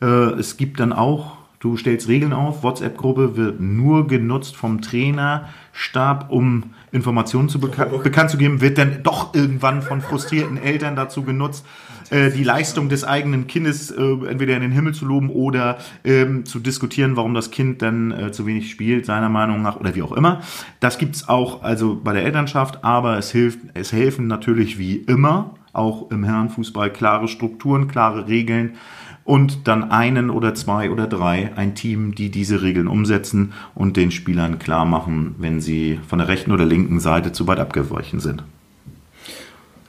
Äh, es gibt dann auch, Du stellst Regeln auf, WhatsApp-Gruppe wird nur genutzt vom Trainerstab, um Informationen zu beka bekannt zu geben, wird dann doch irgendwann von frustrierten Eltern dazu genutzt, äh, die Leistung des eigenen Kindes äh, entweder in den Himmel zu loben oder ähm, zu diskutieren, warum das Kind dann äh, zu wenig spielt, seiner Meinung nach, oder wie auch immer. Das gibt's auch also bei der Elternschaft, aber es hilft, es helfen natürlich wie immer, auch im Herrenfußball, klare Strukturen, klare Regeln und dann einen oder zwei oder drei, ein Team, die diese Regeln umsetzen und den Spielern klar machen, wenn sie von der rechten oder linken Seite zu weit abgewichen sind.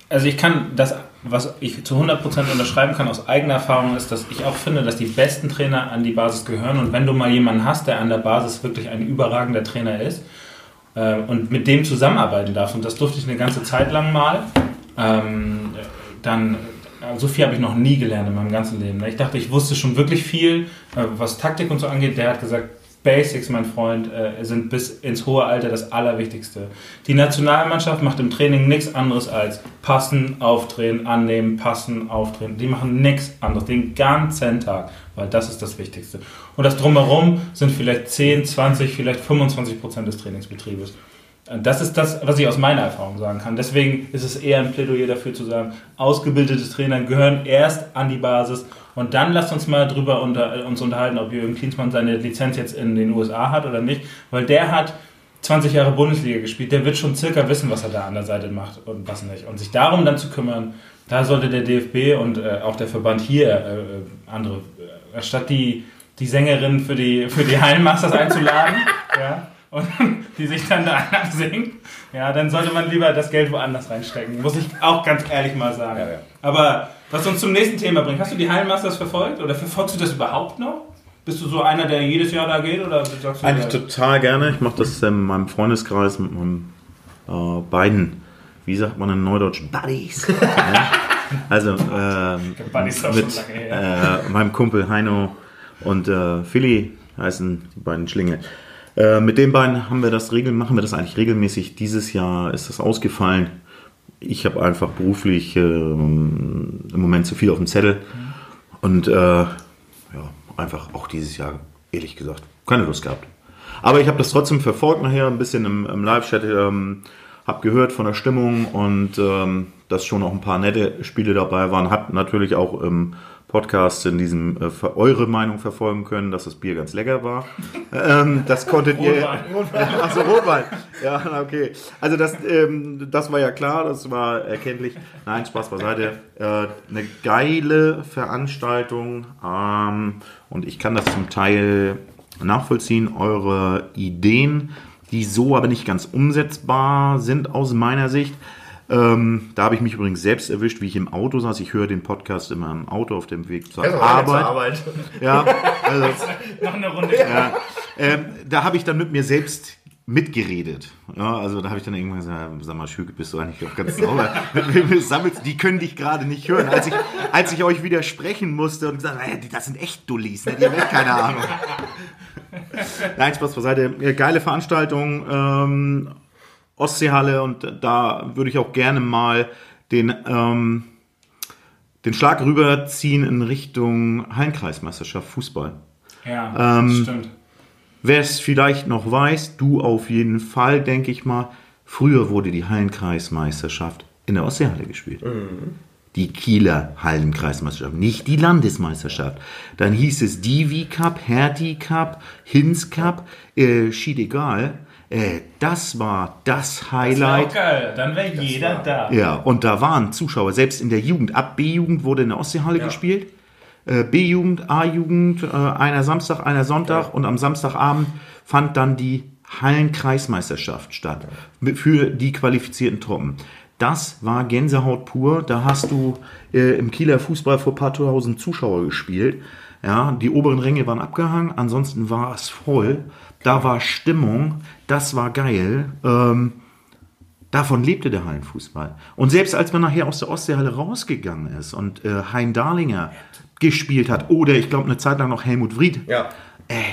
Also ich kann das, was ich zu 100% unterschreiben kann aus eigener Erfahrung, ist, dass ich auch finde, dass die besten Trainer an die Basis gehören. Und wenn du mal jemanden hast, der an der Basis wirklich ein überragender Trainer ist äh, und mit dem zusammenarbeiten darf, und das durfte ich eine ganze Zeit lang mal, ähm, dann so viel habe ich noch nie gelernt in meinem ganzen Leben. Ich dachte, ich wusste schon wirklich viel, äh, was Taktik und so angeht. Der hat gesagt, Basics, mein Freund, äh, sind bis ins hohe Alter das Allerwichtigste. Die Nationalmannschaft macht im Training nichts anderes als passen, aufdrehen, annehmen, passen, aufdrehen. Die machen nichts anderes den ganzen Tag, weil das ist das Wichtigste. Und das Drumherum sind vielleicht 10, 20, vielleicht 25 Prozent des Trainingsbetriebes. Das ist das, was ich aus meiner Erfahrung sagen kann. Deswegen ist es eher ein Plädoyer dafür zu sagen, ausgebildete Trainer gehören erst an die Basis und dann lasst uns mal drüber unter, uns unterhalten, ob Jürgen Klinsmann seine Lizenz jetzt in den USA hat oder nicht, weil der hat 20 Jahre Bundesliga gespielt, der wird schon circa wissen, was er da an der Seite macht und was nicht. Und sich darum dann zu kümmern, da sollte der DFB und äh, auch der Verband hier äh, äh andere, äh, statt die, die Sängerin für die, für die Hallenmasters einzuladen, ja, und die sich dann da singt, ja, dann sollte man lieber das Geld woanders reinstecken. Muss ich auch ganz ehrlich mal sagen. Ja, ja. Aber was uns zum nächsten Thema bringt, hast du die Hallenmasters verfolgt oder verfolgst du das überhaupt noch? Bist du so einer, der jedes Jahr da geht oder
sagst du Eigentlich ja, total gerne. Ich mache das in meinem Freundeskreis mit meinen äh, beiden, wie sagt man in Neudeutsch, Buddies. Also äh, mit äh, meinem Kumpel Heino und äh, Philly heißen die beiden Schlingel. Äh, mit den beiden haben wir das regel machen wir das eigentlich regelmäßig. Dieses Jahr ist das ausgefallen. Ich habe einfach beruflich äh, im Moment zu viel auf dem Zettel und äh, ja, einfach auch dieses Jahr, ehrlich gesagt, keine Lust gehabt. Aber ich habe das trotzdem verfolgt nachher, ein bisschen im, im Live-Chat, ähm, habe gehört von der Stimmung und ähm, dass schon auch ein paar nette Spiele dabei waren. Hat natürlich auch im Podcast in diesem äh, eure Meinung verfolgen können, dass das Bier ganz lecker war. ähm, das konntet ihr. Achso, Rotwein. Ja, okay. Also das, ähm, das war ja klar, das war erkenntlich. Nein, Spaß beiseite. Äh, eine geile Veranstaltung ähm, und ich kann das zum Teil nachvollziehen, eure Ideen, die so aber nicht ganz umsetzbar sind aus meiner Sicht. Ähm, da habe ich mich übrigens selbst erwischt, wie ich im Auto saß. Ich höre den Podcast immer im Auto auf dem Weg zur also Arbeit. Zur Arbeit. Ja, also, noch eine Runde. Ja, ähm, da habe ich dann mit mir selbst mitgeredet. Ja, also da habe ich dann irgendwann gesagt, sag mal, Schüke, bist du eigentlich auch ganz sauber? sammelst, die können dich gerade nicht hören. Als ich, als ich euch widersprechen musste und gesagt, hey, das sind echt Dullis, ne? die haben echt keine Ahnung. Nein, Spaß beiseite. Geile Veranstaltung. Ähm, Ostseehalle und da würde ich auch gerne mal den, ähm, den Schlag rüberziehen in Richtung Hallenkreismeisterschaft Fußball. Ja, ähm, das stimmt. Wer es vielleicht noch weiß, du auf jeden Fall, denke ich mal, früher wurde die Hallenkreismeisterschaft in der Ostseehalle gespielt. Mhm. Die Kieler Hallenkreismeisterschaft, nicht die Landesmeisterschaft. Dann hieß es Divi Cup, Hertie Cup, Hinz Cup, äh, schied egal. Äh, das war das Highlight. Das auch geil, dann wäre jeder war, da. Ja, und da waren Zuschauer, selbst in der Jugend. Ab B-Jugend wurde in der Ostseehalle ja. gespielt. Äh, B-Jugend, A-Jugend, äh, einer Samstag, einer Sonntag ja. und am Samstagabend fand dann die Hallenkreismeisterschaft statt ja. für die qualifizierten Truppen. Das war Gänsehaut pur. Da hast du äh, im Kieler Fußball vor ein paar tausend Zuschauer gespielt. Ja, die oberen Ränge waren abgehangen, ansonsten war es voll. Da war Stimmung, das war geil. Ähm, davon lebte der Hallenfußball. Und selbst als man nachher aus der Ostseehalle rausgegangen ist und äh, Hein Darlinger gespielt hat, oder ich glaube eine Zeit lang noch Helmut Fried, ja. äh,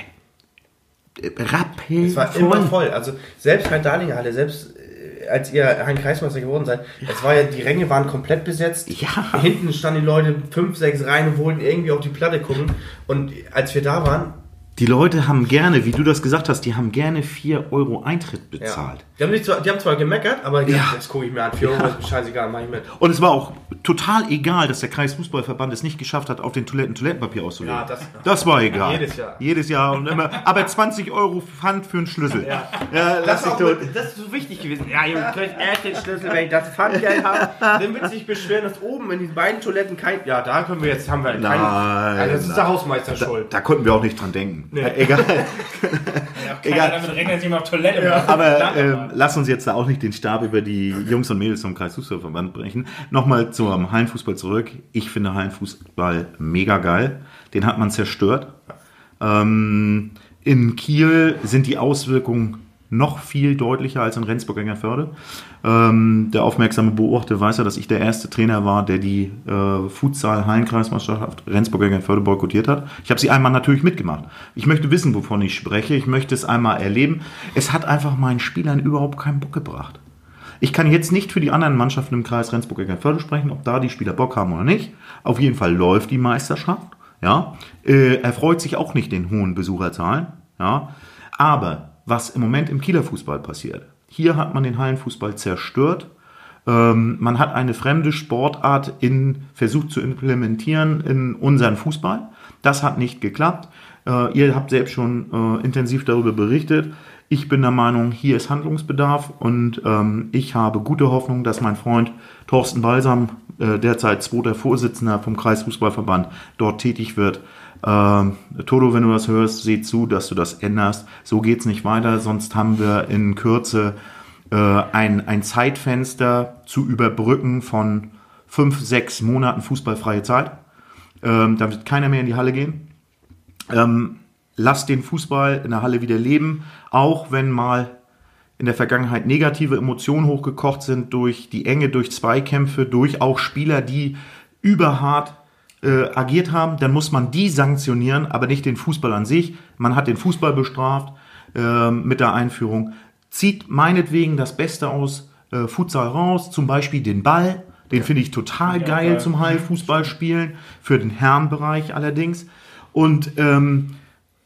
rappel Es war voll. immer voll. Also selbst Hein Darlinger Halle, selbst äh, als ihr Hein Kreismeister geworden seid, ja. es war ja, die Ränge waren komplett besetzt. Ja. Hinten standen die Leute fünf, sechs Reihen und wollten irgendwie auf die Platte gucken. Und als wir da waren,
Die Leute haben gerne, wie du das gesagt hast, die haben gerne 4 Euro Eintritt bezahlt.
Die, haben nicht zwar, die haben zwar gemeckert, aber
Ja.
ja. jetzt gucke ich mir an. 4 Euro ist mir scheißegal, mach ich mit.
Und es war auch total egal, dass der Kreisfußballverband es nicht geschafft hat, auf den Toiletten Toilettenpapier auszulegen.
Ja, das-
das war egal.
Jedes Jahr.
Jedes Jahr. Und immer, aber 20 Euro Pfand für einen Schlüssel. Ja,
Das,
lass
ist
tot.
das ist so wichtig gewesen. Ja, Junge, ich krieg erst den Schlüssel, wenn ich das Pfandgeld habe. Dann wird sich beschweren, dass oben in diesen beiden Toiletten kein. Ja, da können wir jetzt, haben wir keinen.
Nein,
Also das ist der Hausmeister schuld.
Da konnten wir auch nicht dran denken. Äh, Egal.
Keiner
Egal.
damit rechnet, jemand auf Toilette macht.
Aber
aber-
lass uns jetzt da auch nicht den Stab über die Jungs und Mädels vom Kreisfußballverband brechen. Nochmal zum Hallenfußball zurück. Ich finde Hallenfußball mega geil. Den hat man zerstört. Ähm, in Kiel sind die Auswirkungen noch viel deutlicher als in Rendsburg-Engerförde. Ähm, der aufmerksame Beobachter weiß ja, dass ich der erste Trainer war, der die äh, Futsal-Hallenkreismeisterschaft Rendsburg-Engerförde boykottiert hat. Ich habe sie einmal natürlich mitgemacht. Ich möchte wissen, wovon ich spreche. Ich möchte es einmal erleben. Es hat einfach meinen Spielern überhaupt keinen Bock gebracht. Ich kann jetzt nicht für die anderen Mannschaften im Kreis Rendsburg-Eckernförde sprechen, ob da die Spieler Bock haben oder nicht. Auf jeden Fall läuft die Meisterschaft. Ja, äh, er freut sich auch nicht den hohen Besucherzahlen. Ja, aber was im Moment im Kieler Fußball passiert, hier hat man den Hallenfußball zerstört. Ähm, man hat eine fremde Sportart in, versucht zu implementieren in unseren Fußball. Das hat nicht geklappt. Äh, ihr habt selbst schon äh, intensiv darüber berichtet. Ich bin der Meinung, hier ist Handlungsbedarf und ähm, ich habe gute Hoffnung, dass mein Freund Thorsten Balsam, äh, derzeit zweiter Vorsitzender vom Kreisfußballverband, dort tätig wird. Ähm, Toto, wenn du das hörst, seh zu, dass du das änderst. So geht's nicht weiter, sonst haben wir in Kürze äh, ein, ein Zeitfenster zu überbrücken von fünf, sechs Monaten fußballfreie Zeit. Ähm, da wird keiner mehr in die Halle gehen. Ähm, lasst den Fußball in der Halle wieder leben, auch wenn mal in der Vergangenheit negative Emotionen hochgekocht sind durch die Enge, durch Zweikämpfe, durch auch Spieler, die überhart äh, agiert haben, dann muss man die sanktionieren, aber nicht den Fußball an sich. Man hat den Fußball bestraft äh, mit der Einführung. Zieht meinetwegen das Beste aus äh, Futsal raus, zum Beispiel den Ball. Den finde ich total
Ja,
geil
geil.
zum Heilfußball spielen, für den Herrenbereich allerdings. Und ähm,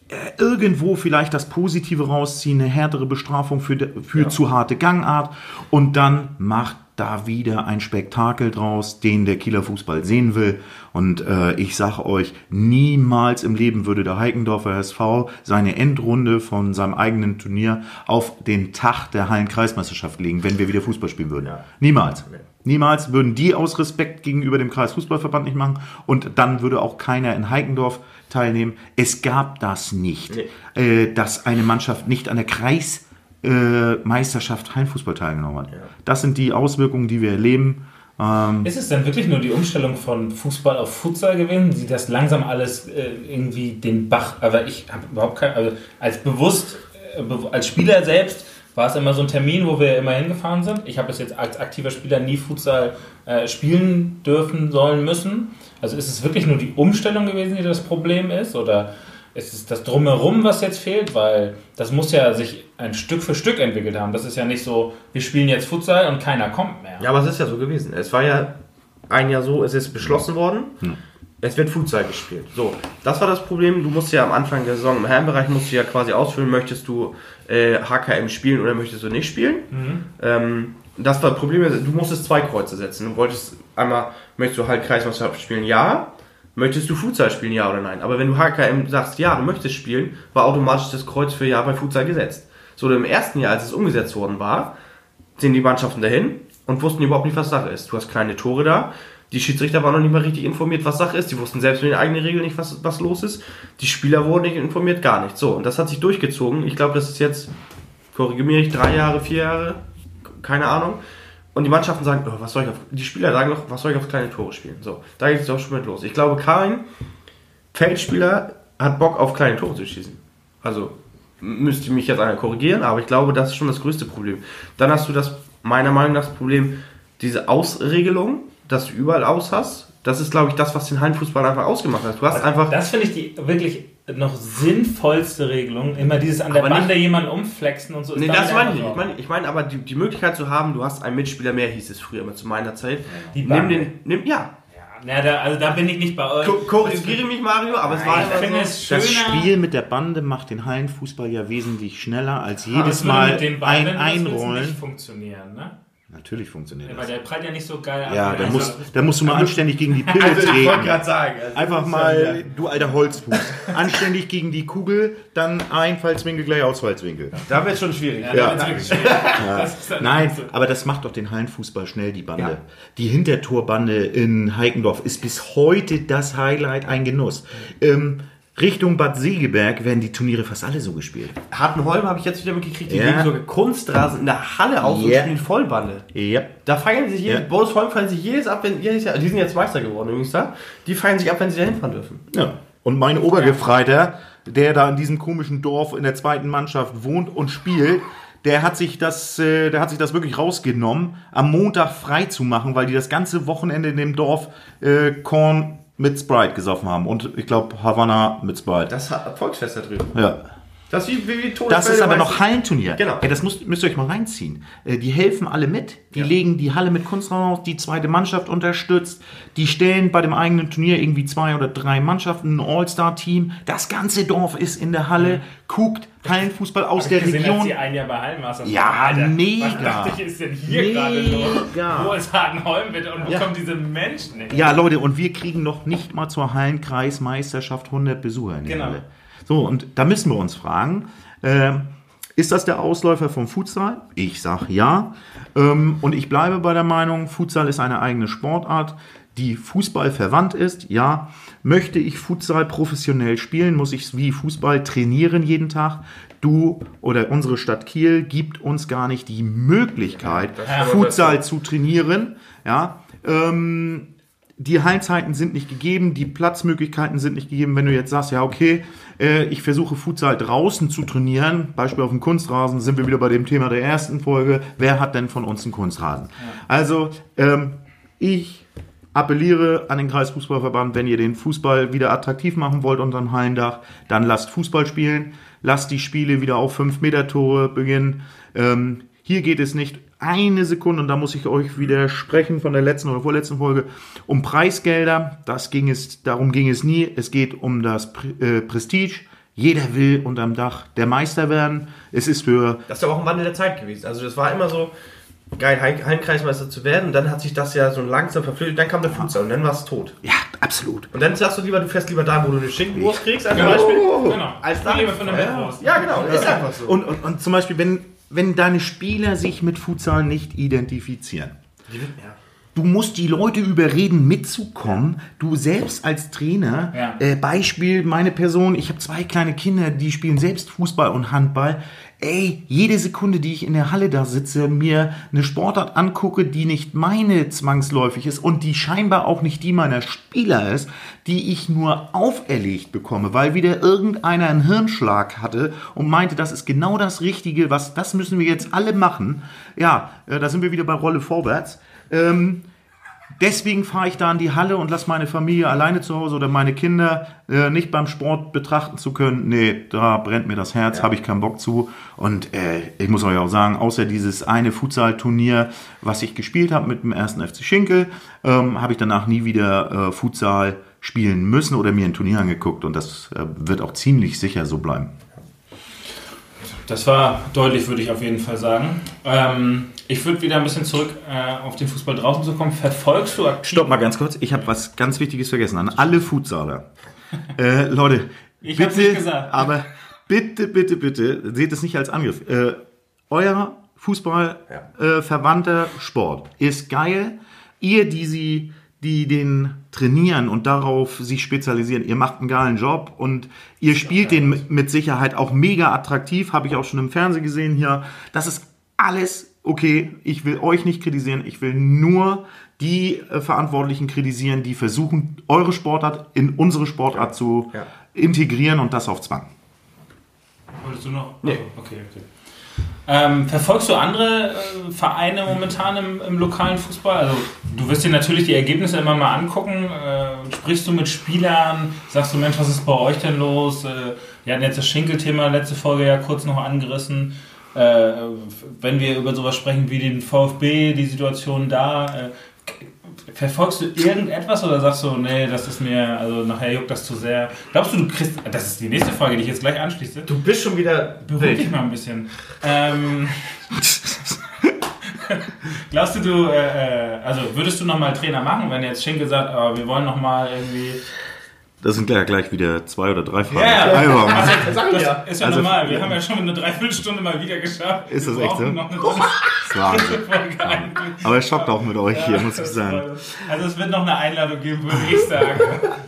äh, irgendwo vielleicht das Positive rausziehen, eine härtere Bestrafung für, für zu harte Gangart und dann macht da wieder ein Spektakel draus, den der Kieler Fußball sehen will. Und äh, ich sage euch, niemals im Leben würde der Heikendorfer SV seine Endrunde von seinem eigenen Turnier auf den Tag der Hallenkreismeisterschaft legen, wenn wir wieder Fußball spielen würden. Niemals. Niemals würden die aus Respekt gegenüber dem Kreisfußballverband nicht machen und dann würde auch keiner in Heikendorf teilnehmen. Es gab das nicht, äh, dass eine Mannschaft nicht an der Kreismeisterschaft äh, Meisterschaft Hallenfußball teilgenommen hat. Das sind die Auswirkungen, die wir erleben. Ähm,
Ist es denn wirklich nur die Umstellung von Fußball auf Futsal gewesen, die das langsam alles äh, irgendwie den Bach, aber ich habe überhaupt kein, also als bewusst, äh, als Spieler selbst war es immer so ein Termin, wo wir immer hingefahren sind. Ich habe bis jetzt als aktiver Spieler nie Futsal äh, spielen dürfen, sollen, müssen. Also ist es wirklich nur die Umstellung gewesen, die das Problem ist oder ist es das Drumherum, was jetzt fehlt? Weil das muss ja sich ein Stück für Stück entwickelt haben. Das ist ja nicht so, wir spielen jetzt Futsal und keiner kommt mehr.
Ja, aber es ist ja so gewesen. Es war ja ein Jahr so, es ist beschlossen worden, es wird Futsal gespielt. So, das war das Problem. Du musst ja am Anfang der Saison im Herrenbereich musst du ja quasi ausfüllen, möchtest du äh, HKM spielen oder möchtest du nicht spielen. Ähm, das war das Problem, du musstest zwei Kreuze setzen. Du wolltest einmal, möchtest du halt Kreismeisterschaft spielen? Ja. Möchtest du Futsal spielen, ja oder nein? Aber wenn du HKM sagst, ja, du möchtest spielen, war automatisch das Kreuz für Ja bei Futsal gesetzt. So, im ersten Jahr, als es umgesetzt worden war, sind die Mannschaften dahin und wussten überhaupt nicht, was Sache ist. Du hast kleine Tore da. Die Schiedsrichter waren noch nicht mal richtig informiert, was Sache ist. Die wussten selbst mit den eigenen Regeln nicht, was, was los ist. Die Spieler wurden nicht informiert, gar nicht. So, und das hat sich durchgezogen. Ich glaube, das ist jetzt, korrigiere mich, drei Jahre, vier Jahre, keine Ahnung. Und die Mannschaften sagen, oh, was soll ich auf, die Spieler sagen noch, was soll ich auf kleine Tore spielen? So, da geht es auch schon mit los. Ich glaube, kein Feldspieler hat Bock auf kleine Tore zu schießen. Also, müsste mich jetzt einer korrigieren, aber ich glaube, das ist schon das größte Problem. Dann hast du das, meiner Meinung nach, das Problem, diese Ausregelung, dass du überall aus hast. Das ist, glaube ich, das, was den Hallenfußball einfach ausgemacht hat. Du hast einfach.
Das finde ich die wirklich noch sinnvollste Regelung. Immer dieses an der
Aber nicht-
Bande jemanden umflexen und so.
Nee, das meine ich nicht. Ich meine, ich meine aber die, die Möglichkeit zu haben, du hast einen Mitspieler mehr, hieß es früher immer zu meiner Zeit.
Die
nimm
Bank.
den, nimm, ja.
Na, da, also da bin ich nicht bei euch.
Ko- Korrigiere mich, Mario, aber es war
Ich finde
so.
es schöner.
Das Spiel mit der Bande macht den Hallenfußball ja wesentlich schneller als jedes Mal
mit den
ein
beiden das
Einrollen.
nicht funktionieren, ne?
Natürlich funktioniert
Weil
das.
der prallt ja nicht so geil ab.
Ja, da musst, da musst du mal anständig gegen die Pille
Also, ich wollte
treten.
gerade sagen. also,
Einfach mal,
ja-
du alter Holzfuß. Anständig gegen die Kugel, dann Einfallswinkel gleich Ausfallswinkel.
Da wird es schon schwierig.
Ja,
Ja.
schwierig.
Nein,
so.
aber das macht doch den Hallenfußball schnell, die Bande.
Ja.
Die Hintertorbande in Heikendorf ist bis heute das Highlight, ein Genuss. Ähm, Richtung Bad Segeberg werden die Turniere fast alle so gespielt.
Hartenholm habe ich jetzt wieder mitgekriegt, die
Ja.
legen sogar Kunstrasen in der Halle auf und
Ja.
spielen Vollbande.
Ja.
Da feiern sich jedes,
Ja.
Borusholm feiern sich jedes ab, wenn jedes Jahr, die sind jetzt Meister geworden übrigens da, die feiern sich ab, wenn sie da hinfahren dürfen.
ja. Und mein Obergefreiter, der da in diesem komischen Dorf in der zweiten Mannschaft wohnt und spielt, der hat sich das, äh, der hat sich das wirklich rausgenommen, am Montag frei zu machen, weil die das ganze Wochenende in dem Dorf äh, Korn mit Sprite gesoffen haben. Und ich glaube Havanna mit Sprite.
Das hat Volksfest da drüben.
Ja.
Das ist wie, wie,
Das ist aber noch. Hallenturnier.
Genau.
Ey, das müsst, müsst ihr euch mal reinziehen. Äh, Die helfen alle mit. Die legen die Halle mit Kunstraum auf, die zweite Mannschaft unterstützt. Die stellen bei dem eigenen Turnier irgendwie zwei oder drei Mannschaften, ein All-Star-Team. Das ganze Dorf ist in der Halle, guckt Hallenfußball aus
Hab
der
ich gesehen, als
Region.
die ein Jahr bei Hallenmasters
Ja,
waren. Alter,
mega.
Was dachte ich, ist denn hier
Mega.
gerade los? Wo ist Hartenholm bitte und wo
Ja.
kommen diese Menschen hin?
Ja, Leute, und wir kriegen noch nicht mal zur Hallenkreismeisterschaft 100 Besucher in der
Genau.
Halle. So, und da müssen wir uns fragen, ähm, ist das der Ausläufer vom Futsal? Ich sage ja. Ähm, und ich bleibe bei der Meinung, Futsal ist eine eigene Sportart, die Fußball verwandt ist. Ja, möchte ich Futsal professionell spielen, muss ich wie Fußball trainieren jeden Tag. Du oder unsere Stadt Kiel gibt uns gar nicht die Möglichkeit,
Ja,
Futsal zu trainieren. Ja, ähm, die Hallenzeiten sind nicht gegeben, die Platzmöglichkeiten sind nicht gegeben. Wenn du jetzt sagst, ja, okay, äh, ich versuche Futsal draußen zu trainieren, Beispiel auf dem Kunstrasen, sind wir wieder bei dem Thema der ersten Folge. Wer hat denn von uns einen Kunstrasen? Also, ähm, ich appelliere an den Kreisfußballverband, wenn ihr den Fußball wieder attraktiv machen wollt unter dem Hallendach, dann lasst Fußball spielen, lasst die Spiele wieder auf 5-Meter-Tore beginnen. Ähm, hier geht es nicht eine Sekunde, und da muss ich euch widersprechen von der letzten oder vorletzten Folge, um Preisgelder. Das ging es, darum ging es nie. Es geht um das Pre äh, Prestige. Jeder will unterm Dach der Meister werden. Es ist für
Das ist aber auch ein Wandel der Zeit gewesen. Also das war immer so geil, Hallenkreismeister zu werden und dann hat sich das ja so langsam verflüchtet, dann kam der Futsal und dann war es tot.
ja absolut.
Und dann sagst du lieber, du fährst lieber da, wo du eine Schinkenwurst kriegst, als
Genau.
Beispiel.
Genau.
Als
Ich lieber von der
ja.
Mittwurst.
ja, genau, ist einfach so.
Und, und, und zum Beispiel, wenn, wenn deine Spieler sich mit Futsal nicht identifizieren,
ja.
Du musst die Leute überreden, mitzukommen. Du selbst als Trainer,
Ja.
äh, Beispiel meine Person, ich habe zwei kleine Kinder, die spielen selbst Fußball und Handball. Ey, jede Sekunde, die ich in der Halle da sitze, mir eine Sportart angucke, die nicht meine zwangsläufig ist und die scheinbar auch nicht die meiner Spieler ist, die ich nur auferlegt bekomme, weil wieder irgendeiner einen Hirnschlag hatte und meinte, das ist genau das Richtige, was das müssen wir jetzt alle machen. Ja, äh, da sind wir wieder bei Rolle vorwärts. Ähm, deswegen fahre ich da in die Halle und lasse meine Familie alleine zu Hause oder meine Kinder äh, nicht beim Sport betrachten zu können. Nee, da brennt mir das Herz, habe ich keinen Bock zu. Und äh, ich muss euch auch sagen, außer dieses eine Futsal-Turnier, was ich gespielt habe mit dem ersten FC Schinkel, ähm, habe ich danach nie wieder äh, Futsal spielen müssen oder mir ein Turnier angeguckt. Und das äh, wird auch ziemlich sicher so bleiben.
Das war deutlich, würde ich auf jeden Fall sagen. Ähm, ich würde wieder ein bisschen zurück äh, auf den Fußball draußen zu kommen. Verfolgst du aktiv?
Stopp mal ganz kurz, ich habe was ganz Wichtiges vergessen an alle Futsaler. äh, Leute,
Ich hab's nicht gesagt.
aber bitte, bitte, bitte, seht es nicht als Angriff. Äh, euer Fußball äh, verwandter Sport ist geil. Ihr, die sie, die den trainieren und darauf sich spezialisieren, ihr macht einen geilen Job und ihr spielt den mit- Sicherheit auch mega attraktiv, habe ich auch schon im Fernsehen gesehen hier. Das ist alles okay. Ich will euch nicht kritisieren, ich will nur die äh, Verantwortlichen kritisieren, die versuchen, eure Sportart in unsere Sportart zu
Ja.
integrieren und das auf Zwang.
Wolltest du noch?
Nee.
Also, okay, okay. Ähm, verfolgst du andere äh, Vereine momentan im, im lokalen Fußball? Also du wirst dir natürlich die Ergebnisse immer mal angucken. Äh, sprichst du mit Spielern? Sagst du, Mensch, was ist bei euch denn los? Äh, wir hatten jetzt das Schinkel-Thema letzte Folge ja kurz noch angerissen. Äh, wenn wir über sowas sprechen wie den VfB, die Situation da, äh, Verfolgst du irgendetwas oder sagst du, nee, das ist mir, also nachher juckt das zu sehr? Glaubst du, du kriegst, das ist die nächste Frage, die ich jetzt gleich anschließe.
Du bist schon wieder
Beruhig dich mal ein bisschen. Ähm, glaubst du, du, äh, äh, also würdest du nochmal Trainer machen, wenn jetzt Schinkel sagt, oh, wir wollen nochmal irgendwie
Das sind ja gleich wieder zwei oder drei Fragen.
Ja, ja.
Einfach mal.
Also, das
wir.
ist ja
Also-
normal. Wir haben ja schon eine Dreiviertelstunde mal wieder geschafft.
Ist das echt so?
Noch eine
Wahnsinn.
Folge eigentlich.
Aber es schockt auch mit euch hier, muss ich sagen.
Also es wird noch eine Einladung geben, würde ich sagen.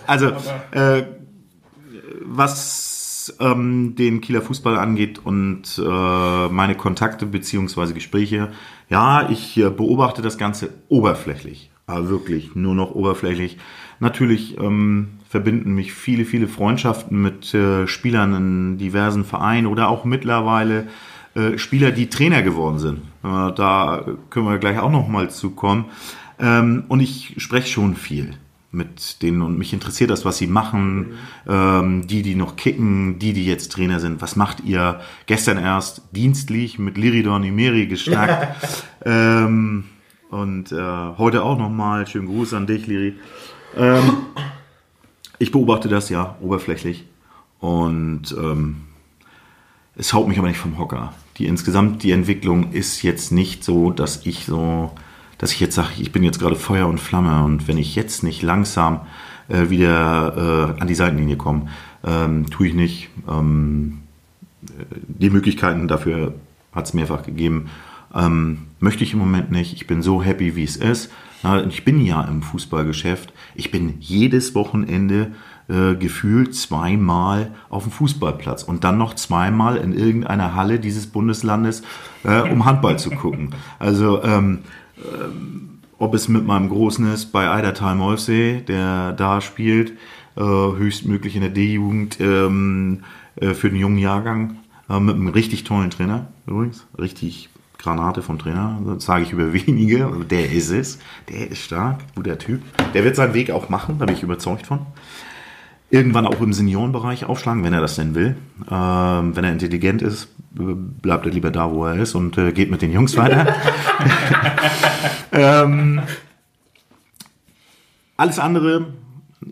Also, äh, was ähm, den Kieler Fußball angeht und äh, meine Kontakte beziehungsweise Gespräche, ja, ich äh, beobachte das Ganze oberflächlich, aber wirklich nur noch oberflächlich. Natürlich ähm, verbinden mich viele, viele Freundschaften mit äh, Spielern in diversen Vereinen oder auch mittlerweile äh, Spieler, die Trainer geworden sind. Äh, da können wir gleich auch noch mal zukommen. Ähm, und ich spreche schon viel mit denen und mich interessiert das, was sie machen. Ähm, die, die noch kicken, die, die jetzt Trainer sind. Was macht ihr? Gestern erst dienstlich mit Liridon Imeri geschnackt. ähm, und äh, heute auch nochmal. Schönen Gruß an dich, Liri. Ähm, ich beobachte das ja oberflächlich und ähm, es haut mich aber nicht vom Hocker. Die insgesamt die Entwicklung ist jetzt nicht so, dass ich so, dass ich jetzt sage, ich bin jetzt gerade Feuer und Flamme und wenn ich jetzt nicht langsam äh, wieder äh, an die Seitenlinie komme, ähm, tue ich nicht. Ähm, die Möglichkeiten dafür hat es mehrfach gegeben. Ähm, möchte ich im Moment nicht. Ich bin so happy, wie es ist. Ich bin ja im Fußballgeschäft. Ich bin jedes Wochenende äh, gefühlt zweimal auf dem Fußballplatz und dann noch zweimal in irgendeiner Halle dieses Bundeslandes, äh, um Handball zu gucken. Also ähm, ob es mit meinem Großen ist bei Eidertal Molfsee, der da spielt, äh, höchstmöglich in der D-Jugend ähm, äh, für den jungen Jahrgang, äh, mit einem richtig tollen Trainer übrigens, richtig Granate vom Trainer, das sage ich über wenige, der ist es, der ist stark, guter Typ. Der wird seinen Weg auch machen, da bin ich überzeugt von. Irgendwann auch im Seniorenbereich aufschlagen, wenn er das denn will. Ähm, wenn er intelligent ist, bleibt er lieber da, wo er ist und äh, geht mit den Jungs weiter. ähm, alles andere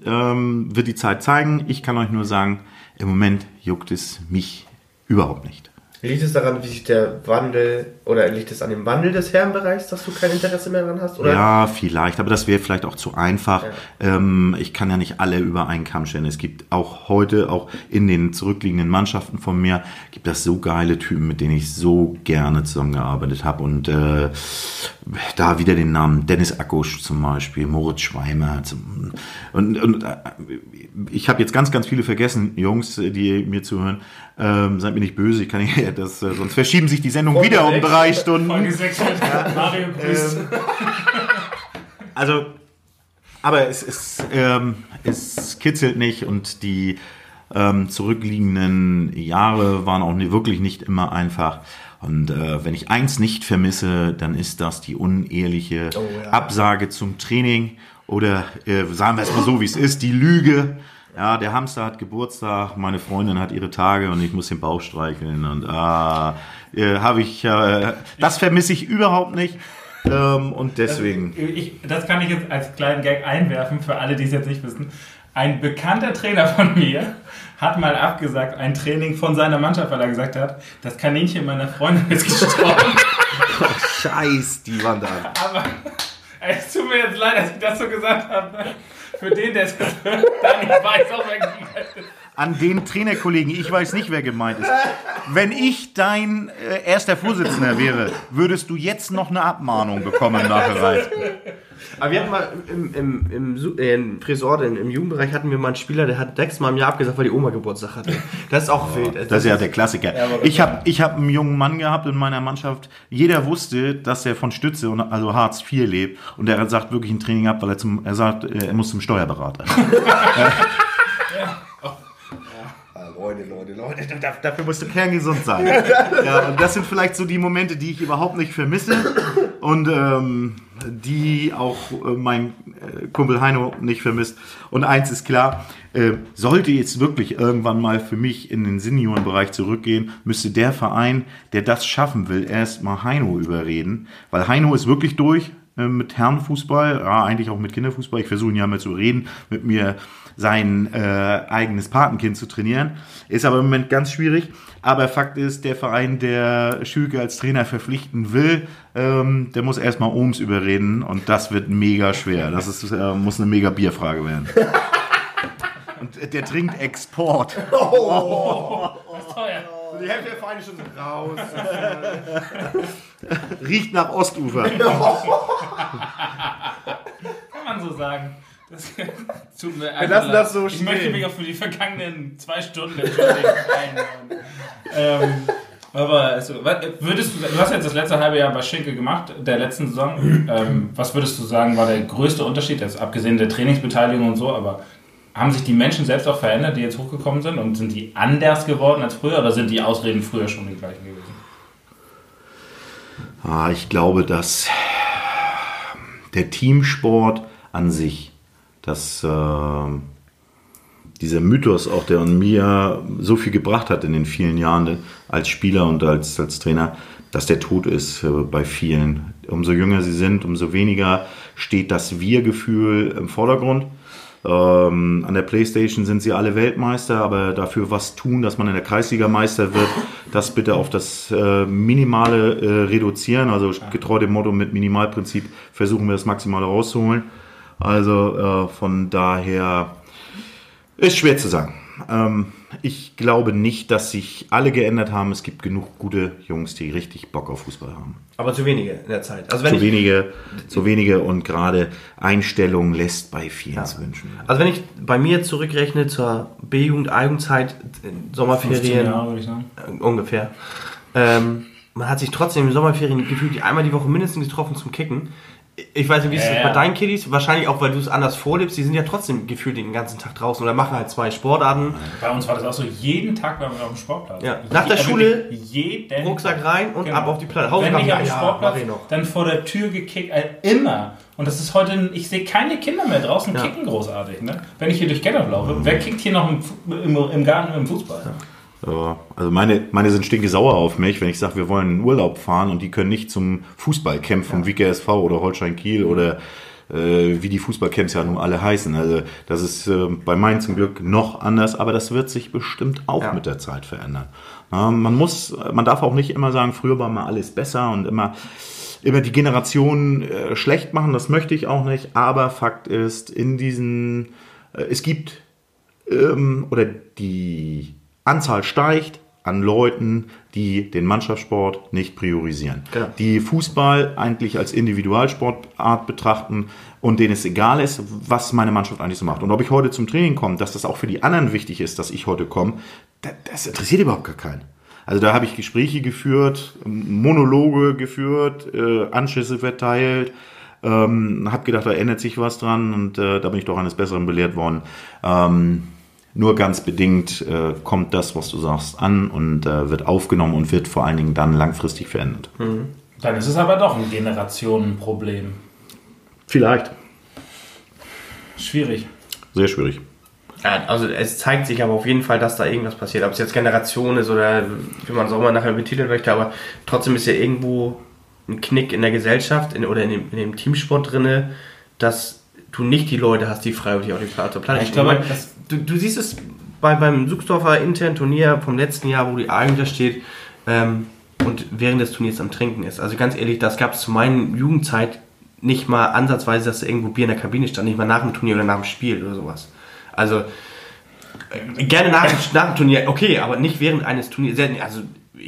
ähm, wird die Zeit zeigen. Ich kann euch nur sagen, im Moment juckt es mich überhaupt nicht.
Liegt es daran, wie sich der Wandel, oder liegt es an dem Wandel des Herrenbereichs, dass du kein Interesse mehr daran hast? Oder?
Ja, vielleicht, aber das wäre vielleicht auch zu einfach. Ähm, ich kann ja nicht alle über einen Kamm stellen. Es gibt auch heute, auch in den zurückliegenden Mannschaften von mir, gibt es so geile Typen, mit denen ich so gerne zusammengearbeitet habe. Und äh, da wieder den Namen Dennis Akusch zum Beispiel, Moritz Schweimer. Zum, und, und äh, ich habe jetzt ganz, ganz viele vergessen, Jungs, die mir zuhören. Ähm, seid mir nicht böse, ich kann nicht, das, äh, sonst verschieben sich die Sendungen
Folge
wieder um drei Stunden.
Folge 6 wird Mario.
Ähm, also, aber es, es, ähm, es kitzelt nicht und die ähm, zurückliegenden Jahre waren auch wirklich nicht immer einfach. Und äh, wenn ich eins nicht vermisse, dann ist das die unehrliche
Oh, ja.
Absage zum Training oder äh, sagen wir es mal so, wie es ist, die Lüge. Ja, der Hamster hat Geburtstag, meine Freundin hat ihre Tage und ich muss den Bauch streicheln und ah, äh, habe ich, äh, das vermisse ich überhaupt nicht ähm, und deswegen.
Ich, das kann ich jetzt als kleinen Gag einwerfen für alle, die es jetzt nicht wissen. Ein bekannter Trainer von mir hat mal abgesagt, ein Training von seiner Mannschaft, weil er gesagt hat, das Kaninchen meiner Freundin ist gestorben.
Scheiß, die waren da.
Aber es tut mir jetzt leid, dass ich das so gesagt habe. Für den, der es hört, Dani weiß auch, wer gemeint ist.
An den Trainerkollegen, ich weiß nicht, wer gemeint ist. Wenn ich dein äh, erster Vorsitzender wäre, würdest du jetzt noch eine Abmahnung bekommen nachher Ralf.
Aber wir hatten mal im, im, im, äh, im Tresor, im, im Jugendbereich hatten wir mal einen Spieler, der hat sechsmal im Jahr abgesagt, weil die Oma Geburtstag hatte. Das ist auch wild.
Das ist ja der Klassiker. Ich habe ich hab einen jungen Mann gehabt in meiner Mannschaft. Jeder wusste, dass er von Stütze, und also Hartz IV lebt. Und er sagt wirklich ein Training ab, weil er zum, er sagt, äh, er muss zum Steuerberater. Leute, Leute, Leute, da- dafür musst du kerngesund sein. Ja, und das sind vielleicht so die Momente, die ich überhaupt nicht vermisse und ähm, die auch äh, mein äh, Kumpel Heino nicht vermisst. Und eins ist klar, äh, sollte jetzt wirklich irgendwann mal für mich in den Seniorenbereich zurückgehen, müsste der Verein, der das schaffen will, erst mal Heino überreden, weil Heino ist wirklich durch. äh, mit Herrenfußball, ja, eigentlich auch mit Kinderfußball. Ich versuche ihn ja mal zu reden, mit mir sein äh, eigenes Patenkind zu trainieren. Ist aber im Moment ganz schwierig. Aber Fakt ist, der Verein, der Schülke als Trainer verpflichten will, ähm, der muss erstmal Ohms überreden und das wird mega schwer. Das ist, äh, muss eine mega Bierfrage werden. Und der trinkt Export.
teuer.
Die Hälfte der Vereine schon raus.
Riecht nach Ostufer.
Kann man so sagen. Das tut mir einfach
lassen
leid.
das so
Ich
stehen.
möchte mich auch für die vergangenen zwei Stunden entschuldigen. ähm, aber also, würdest du, du hast jetzt das letzte halbe Jahr bei Schinkel gemacht, der letzten Saison. Ähm, was würdest du sagen, war der größte Unterschied, jetzt abgesehen der Trainingsbeteiligung und so, aber haben sich die Menschen selbst auch verändert, die jetzt hochgekommen sind und sind die anders geworden als früher oder sind die Ausreden früher schon die gleichen gewesen?
Ah, ich glaube, dass der Teamsport an sich, dass äh, dieser Mythos auch, der an mir so viel gebracht hat in den vielen Jahren als Spieler und als, als Trainer, dass der tot ist äh, bei vielen. Umso jünger sie sind, umso weniger steht das Wir-Gefühl im Vordergrund. Ähm, an der Playstation sind sie alle Weltmeister, aber dafür was tun, dass man in der Kreisliga Meister wird, das bitte auf das äh, Minimale äh, reduzieren. Also getreu dem Motto mit Minimalprinzip versuchen wir das Maximale rauszuholen. Also äh, von daher ist schwer zu sagen. Ähm, ich glaube nicht, dass sich alle geändert haben. Es gibt genug gute Jungs, die richtig Bock auf Fußball haben.
Aber zu wenige in der Zeit. Also wenn
Zu
ich,
wenige, zu wenige und gerade Einstellung lässt bei vielen zu wünschen.
also wenn ich bei mir zurückrechne zur B-Jugend, A-Jugendzeit, äh,
15
Sommerferien,
Jahre, würde ich sagen.
äh, ungefähr. Ähm, man hat sich trotzdem in Sommerferien gefühlt einmal die Woche mindestens getroffen zum Kicken. Ich weiß nicht, wie ist
Ja,
das
ja.
bei deinen Kiddies? Wahrscheinlich auch, weil du es anders vorlebst. Die sind ja trotzdem gefühlt den ganzen Tag draußen oder machen halt zwei Sportarten.
Bei uns war das auch so, jeden Tag waren wir auf dem Sportplatz.
Ja. Nach der
Je-
Schule,
wirklich jeden
Rucksack rein und
Genau.
ab auf die Platte.
Wenn
Hausaufgaben,
nicht auf dem
ja, ja,
Sportplatz,
ich noch.
dann vor der Tür gekickt, äh, immer. Und das ist heute, ich sehe keine Kinder mehr draußen
Ja.
kicken großartig. Ne? Wenn ich hier durch Gennep laufe, wer kickt hier noch im, im, im Garten im Fußball?
Ja, also meine, meine sind stinke sauer auf mich, wenn ich sage, wir wollen in Urlaub fahren und die können nicht zum Fußballcamp vom WKSV oder Holstein Kiel oder äh, wie die Fußballcamps ja nun alle heißen. Also das ist äh, bei meinen zum Glück noch anders, aber das wird sich bestimmt auch
Ja.
mit der Zeit verändern. Ja, man muss, man darf auch nicht immer sagen, früher war mal alles besser und immer immer die Generation äh, schlecht machen, das möchte ich auch nicht, aber Fakt ist, in diesen, äh, es gibt ähm, oder die Anzahl steigt an Leuten, die den Mannschaftssport nicht priorisieren.
Genau.
Die Fußball eigentlich als Individualsportart betrachten und denen es egal ist, was meine Mannschaft eigentlich so macht. Und ob ich heute zum Training komme, dass das auch für die anderen wichtig ist, dass ich heute komme, das, das interessiert überhaupt gar keinen. Also da habe ich Gespräche geführt, Monologe geführt, äh, Anschüsse verteilt, ähm, habe gedacht, da ändert sich was dran und äh, da bin ich doch eines Besseren belehrt worden. Ähm, nur ganz bedingt äh, kommt das, was du sagst, an und äh, wird aufgenommen und wird vor allen Dingen dann langfristig verändert.
Dann ist es aber doch ein Generationenproblem.
Vielleicht.
Schwierig.
Sehr schwierig.
Ja, also es zeigt sich aber auf jeden Fall, dass da irgendwas passiert. Ob es jetzt Generation ist oder wie man es auch mal nachher betiteln möchte, aber trotzdem ist ja irgendwo ein Knick in der Gesellschaft in, oder in dem, in dem Teamsport drinne, dass du nicht die Leute hast, die freiwillig auf die Platte
Ja, ich glaube,
du, du siehst es bei, beim Suchsdorfer internen Turnier vom letzten Jahr, wo die A da steht ähm, und während des Turniers am Trinken ist. Also ganz ehrlich, das gab es zu meiner Jugendzeit nicht mal ansatzweise, dass da irgendwo Bier in der Kabine stand, nicht mal nach dem Turnier oder nach dem Spiel oder sowas. Also äh, gerne nach, dem- nach dem Turnier, okay, aber nicht während eines Turniers. Also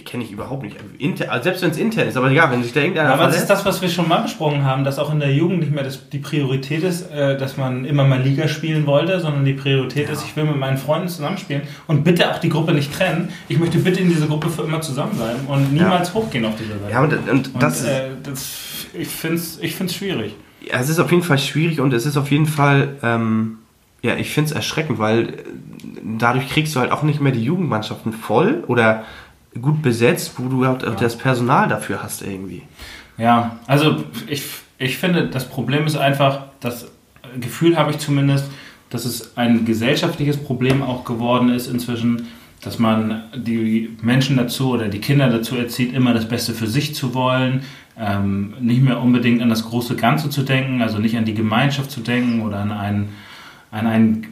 kenne ich überhaupt nicht. Inter, also selbst wenn es intern ist, aber egal, wenn sich da irgendeiner
Aber das ist das, was wir schon mal besprochen haben, dass auch in der Jugend nicht mehr das, die Priorität ist, äh, dass man immer mal Liga spielen wollte, sondern die Priorität ist, ich will mit meinen Freunden zusammenspielen und bitte auch die Gruppe nicht trennen. Ich möchte bitte in dieser Gruppe für immer zusammen sein und niemals hochgehen auf diese Welt.
ja, und, und
und
das
äh, das, ich finde es ich find's schwierig.
ja, es ist auf jeden Fall schwierig und es ist auf jeden Fall, ähm, ja, ich finde es erschreckend, weil äh, dadurch kriegst du halt auch nicht mehr die Jugendmannschaften voll oder gut besetzt, wo du halt auch das Personal dafür hast irgendwie.
Ja, also ich, ich finde, das Problem ist einfach, das Gefühl habe ich zumindest, dass es ein gesellschaftliches Problem auch geworden ist inzwischen, dass man die Menschen dazu oder die Kinder dazu erzieht, immer das Beste für sich zu wollen. ähm, nicht mehr unbedingt an das große Ganze zu denken, also nicht an die Gemeinschaft zu denken oder an einen, an einen,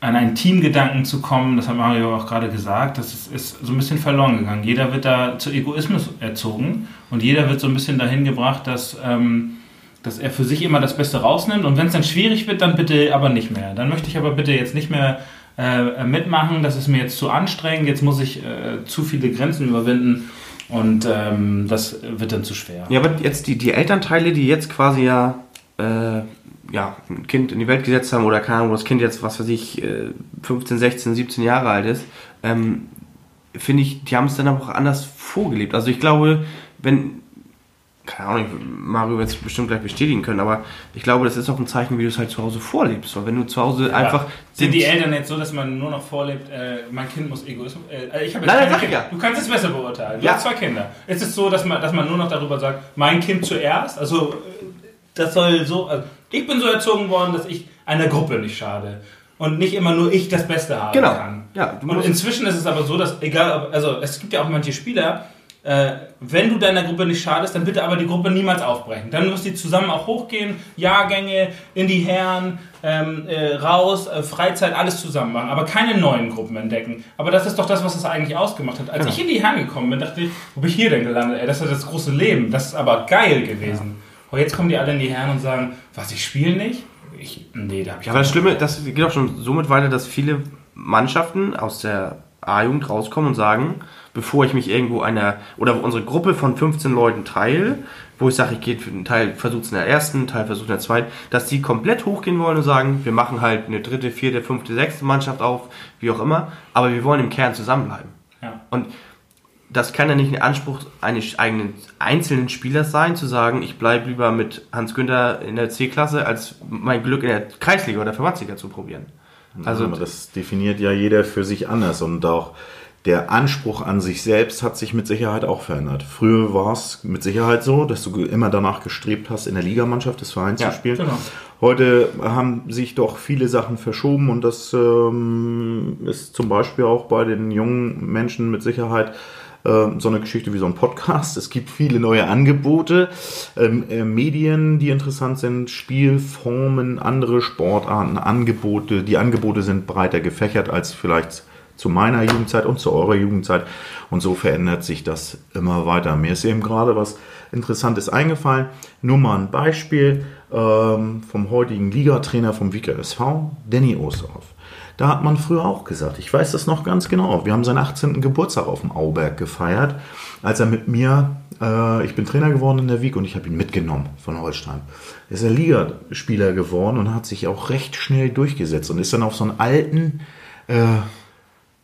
an einen Teamgedanken zu kommen. Das hat Mario auch gerade gesagt. Das ist, ist so ein bisschen verloren gegangen. Jeder wird da zu Egoismus erzogen und jeder wird so ein bisschen dahin gebracht, dass, ähm, dass er für sich immer das Beste rausnimmt. Und wenn es dann schwierig wird, dann bitte aber nicht mehr. Dann möchte ich aber bitte jetzt nicht mehr äh, mitmachen. Das ist mir jetzt zu anstrengend. Jetzt muss ich äh, zu viele Grenzen überwinden. Und ähm, das wird dann zu schwer.
Ja, aber jetzt die, die Elternteile, die jetzt quasi ja, äh, ja ein Kind in die Welt gesetzt haben oder keine Ahnung, das Kind jetzt, was weiß ich, 15, 16, 17 Jahre alt ist, ähm, finde ich, die haben es dann auch anders vorgelebt. Also ich glaube, wenn keine Ahnung, Mario wird es bestimmt gleich bestätigen können, aber ich glaube, das ist auch ein Zeichen, wie du es halt zu Hause vorlebst. Weil wenn du zu Hause ja. einfach.
Sind die Eltern jetzt so, dass man nur noch vorlebt, äh, mein Kind muss Egoismus. Äh, ich habe
Nein, nein, ja.
Du kannst es besser beurteilen. Du ja. hast zwei Kinder. Ist es so, dass man, dass man nur noch darüber sagt, mein Kind zuerst? Also, das soll so. Also, ich bin so erzogen worden, dass ich einer Gruppe nicht schade. Und nicht immer nur ich das Beste haben
genau.
kann.
Ja,
und inzwischen ist es aber so, dass, egal, also es gibt ja auch manche Spieler, äh, wenn du deiner Gruppe nicht schadest, dann bitte aber die Gruppe niemals aufbrechen. Dann müsst ihr zusammen auch hochgehen, Jahrgänge, in die Herren, ähm, äh, raus, äh, Freizeit, alles zusammen machen, aber keine neuen Gruppen entdecken. Aber das ist doch das, was es eigentlich ausgemacht hat. Als genau. ich in die Herren gekommen bin, dachte ich, wo bin ich hier denn gelandet? Ey, das ist das große Leben, das ist aber geil gewesen. Ja. Und jetzt kommen die alle in die Herren und sagen, was, ich spiele nicht? Ich,
nee, da habe ich aber das Schlimme, das geht auch schon somit weiter, dass viele Mannschaften aus der A-Jugend rauskommen und sagen, bevor ich mich irgendwo einer oder unsere Gruppe von 15 Leuten teile, wo ich sage, ich gehe einen Teil versucht es in der ersten, Teil versucht in der zweiten, dass die komplett hochgehen wollen und sagen, wir machen halt eine dritte, vierte, fünfte, sechste Mannschaft auf, wie auch immer, aber wir wollen im Kern zusammenbleiben. Ja. Und das kann ja nicht ein Anspruch eines eigenen einzelnen Spielers sein, zu sagen, ich bleibe lieber mit Hans Günther in der C-Klasse, als mein Glück in der Kreisliga oder Verbandsliga zu probieren.
Also das definiert ja jeder für sich anders und auch der Anspruch an sich selbst hat sich mit Sicherheit auch verändert. Früher war es mit Sicherheit so, dass du immer danach gestrebt hast, in der Ligamannschaft des Vereins ja, zu spielen. Genau. Heute haben sich doch viele Sachen verschoben und das ähm, ist zum Beispiel auch bei den jungen Menschen mit Sicherheit so eine Geschichte wie so ein Podcast. Es gibt viele neue Angebote, ähm, äh, Medien, die interessant sind, Spielformen, andere Sportarten, Angebote. Die Angebote sind breiter gefächert als vielleicht zu meiner Jugendzeit und zu eurer Jugendzeit. Und so verändert sich das immer weiter. Mir ist eben gerade was Interessantes eingefallen. Nur mal ein Beispiel ähm, vom heutigen Ligatrainer vom Wieker SV, Danny Osterhoff. Da hat man früher auch gesagt, ich weiß das noch ganz genau. Wir haben seinen 18. Geburtstag auf dem Auberg gefeiert, als er mit mir, äh, ich bin Trainer geworden in der Wieg und ich habe ihn mitgenommen von Holstein. Er ist ein Ligaspieler geworden und hat sich auch recht schnell durchgesetzt und ist dann auf so einen alten, äh,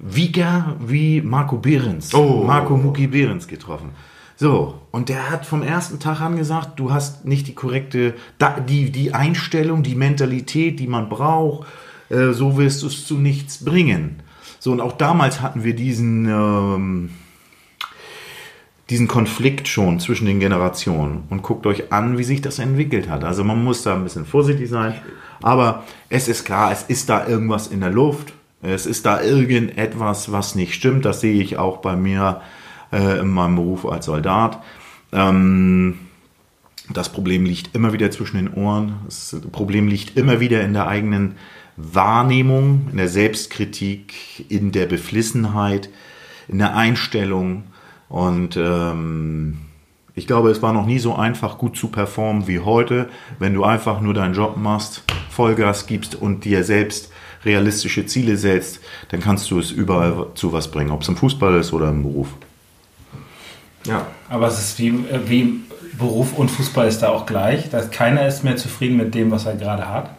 Wieger wie Marco Behrens, oh. Marco Muki Behrens getroffen. So, und der hat vom ersten Tag an gesagt, du hast nicht die korrekte, die, die Einstellung, die Mentalität, die man braucht, äh, so wirst du es zu nichts bringen. So, und auch damals hatten wir diesen, ähm, diesen Konflikt schon zwischen den Generationen. Und guckt euch an, wie sich das entwickelt hat. Also man muss da ein bisschen vorsichtig sein. Aber es ist klar, es ist da irgendwas in der Luft. Es ist da irgendetwas, was nicht stimmt. Das sehe ich auch bei mir äh, in meinem Beruf als Soldat. Ähm, das Problem liegt immer wieder zwischen den Ohren. Das Problem liegt immer wieder in der eigenen Wahrnehmung, in der Selbstkritik, in der Beflissenheit, in der Einstellung. Und ähm, ich glaube, es war noch nie so einfach, gut zu performen wie heute, wenn du einfach nur deinen Job machst, Vollgas gibst und dir selbst realistische Ziele setzt, dann kannst du es überall zu was bringen, ob es im Fußball ist oder im Beruf.
Ja. Aber es ist wie, äh, wie Beruf und Fußball ist da auch gleich. Dass keiner ist mehr zufrieden mit dem, was er gerade hat.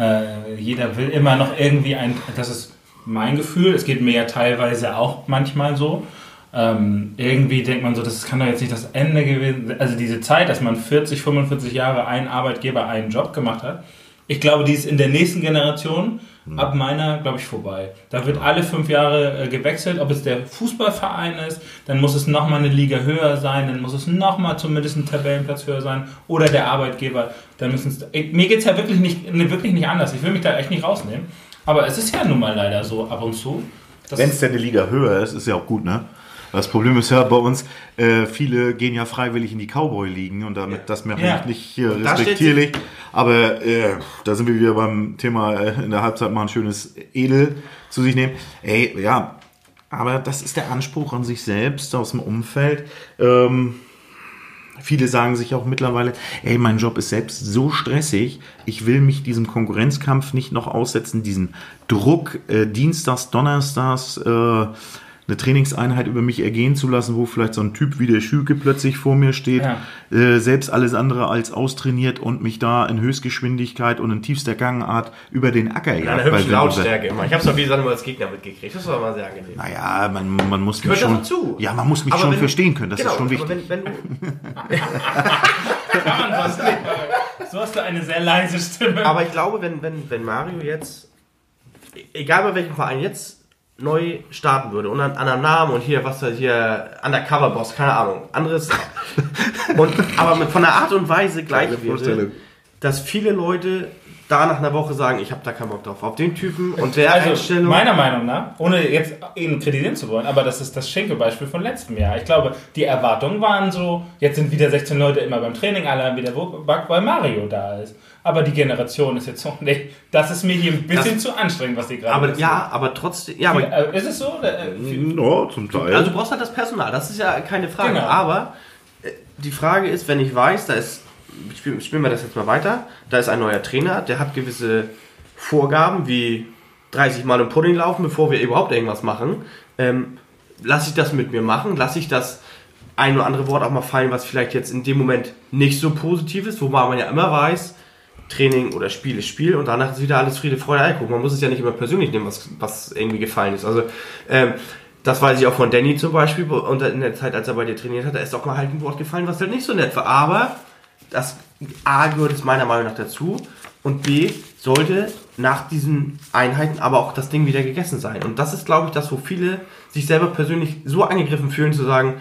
Äh, jeder will immer noch irgendwie ein, das ist mein Gefühl, es geht mir ja teilweise auch manchmal so. Ähm, irgendwie denkt man so, das kann doch jetzt nicht das Ende gewesen sein. Also diese Zeit, dass man 40, 45 Jahre ein Arbeitgeber einen Job gemacht hat, ich glaube, die ist in der nächsten Generation ab meiner, glaube ich, vorbei. Da wird alle fünf Jahre äh, gewechselt, ob es der Fußballverein ist, dann muss es nochmal eine Liga höher sein, dann muss es nochmal zumindest ein Tabellenplatz höher sein oder der Arbeitgeber. Dann müssen es, mir geht es ja wirklich nicht, ne, wirklich nicht anders. Ich will mich da echt nicht rausnehmen. Aber es ist ja nun mal leider so ab und zu.
Wenn es denn eine Liga höher ist, ist ja auch gut, ne? Das Problem ist ja bei uns, äh, viele gehen ja freiwillig in die Cowboy-Ligen und damit das mache
Ja.
ich nicht äh, respektierlich. Aber äh, da sind wir wieder beim Thema äh, in der Halbzeit mal ein schönes Edel zu sich nehmen. Ey, ja, aber das ist der Anspruch an sich selbst aus dem Umfeld. Ähm, Viele sagen sich auch mittlerweile, ey, mein Job ist selbst so stressig, ich will mich diesem Konkurrenzkampf nicht noch aussetzen, diesem Druck, äh, Dienstags, Donnerstags äh, eine Trainingseinheit über mich ergehen zu lassen, wo vielleicht so ein Typ wie der Schüke plötzlich vor mir steht,
Ja.
äh, selbst alles andere als austrainiert und mich da in Höchstgeschwindigkeit und in tiefster Gangart über den Acker jagt.
hübschen
Weil-
Lautstärke immer. Ich hab's doch wie gesagt immer als Gegner mitgekriegt. Das war immer sehr angenehm.
Naja, man, man muss mich schon,
dazu.
ja, man muss mich
Aber
schon
wenn-
verstehen können, das
genau,
ist schon
aber
wichtig.
Wenn, wenn
Kann man fast nicht, aber So hast du eine sehr leise Stimme.
aber ich glaube, wenn, wenn, wenn Mario jetzt, egal bei welchem Verein jetzt neu starten würde und an, an einem Namen und hier, was da hier, Undercover Boss, keine Ahnung, anderes. und, aber mit, von der Art und Weise gleich wäre, dass viele Leute da nach einer Woche sagen, ich habe da keinen Bock drauf. Auf den Typen und der
Also,
Einstellung.
meiner Meinung nach, ohne jetzt ihn kritisieren zu wollen, aber das ist das Schenke-Beispiel von letztem Jahr. Ich glaube, die Erwartungen waren so, jetzt sind wieder 16 Leute immer beim Training, alle haben wieder Bock, weil Mario da ist. Aber die Generation ist jetzt so, nee, das ist mir hier ein bisschen zu anstrengend, was die gerade
aber
erzählen.
ja, aber trotzdem, ja, aber
Äh, Ist es so? Oder, äh,
Ja, zum Teil.
Also du brauchst halt das Personal, das ist ja keine Frage.
Genau.
Aber äh, die Frage ist, wenn ich weiß, da ist, spielen, spielen wir das jetzt mal weiter, da ist ein neuer Trainer, der hat gewisse Vorgaben, wie 30 Mal im Pudding laufen, bevor wir überhaupt irgendwas machen. Ähm, lasse ich das mit mir machen? Lasse ich das ein oder andere Wort auch mal fallen, was vielleicht jetzt in dem Moment nicht so positiv ist, wobei man ja immer weiß, Training oder Spiel ist Spiel und danach ist wieder alles Friede, Freude, Eierkuchen. Man muss es ja nicht immer persönlich nehmen, was, was irgendwie gefallen ist. Also, ähm, das weiß ich auch von Danny zum Beispiel, und in der Zeit, als er bei dir trainiert hat, da ist auch mal halt ein Wort gefallen, was halt nicht so nett war. Aber das A gehört es meiner Meinung nach dazu und B sollte nach diesen Einheiten aber auch das Ding wieder gegessen sein. Und das ist, glaube ich, das, wo viele sich selber persönlich so angegriffen fühlen, zu sagen,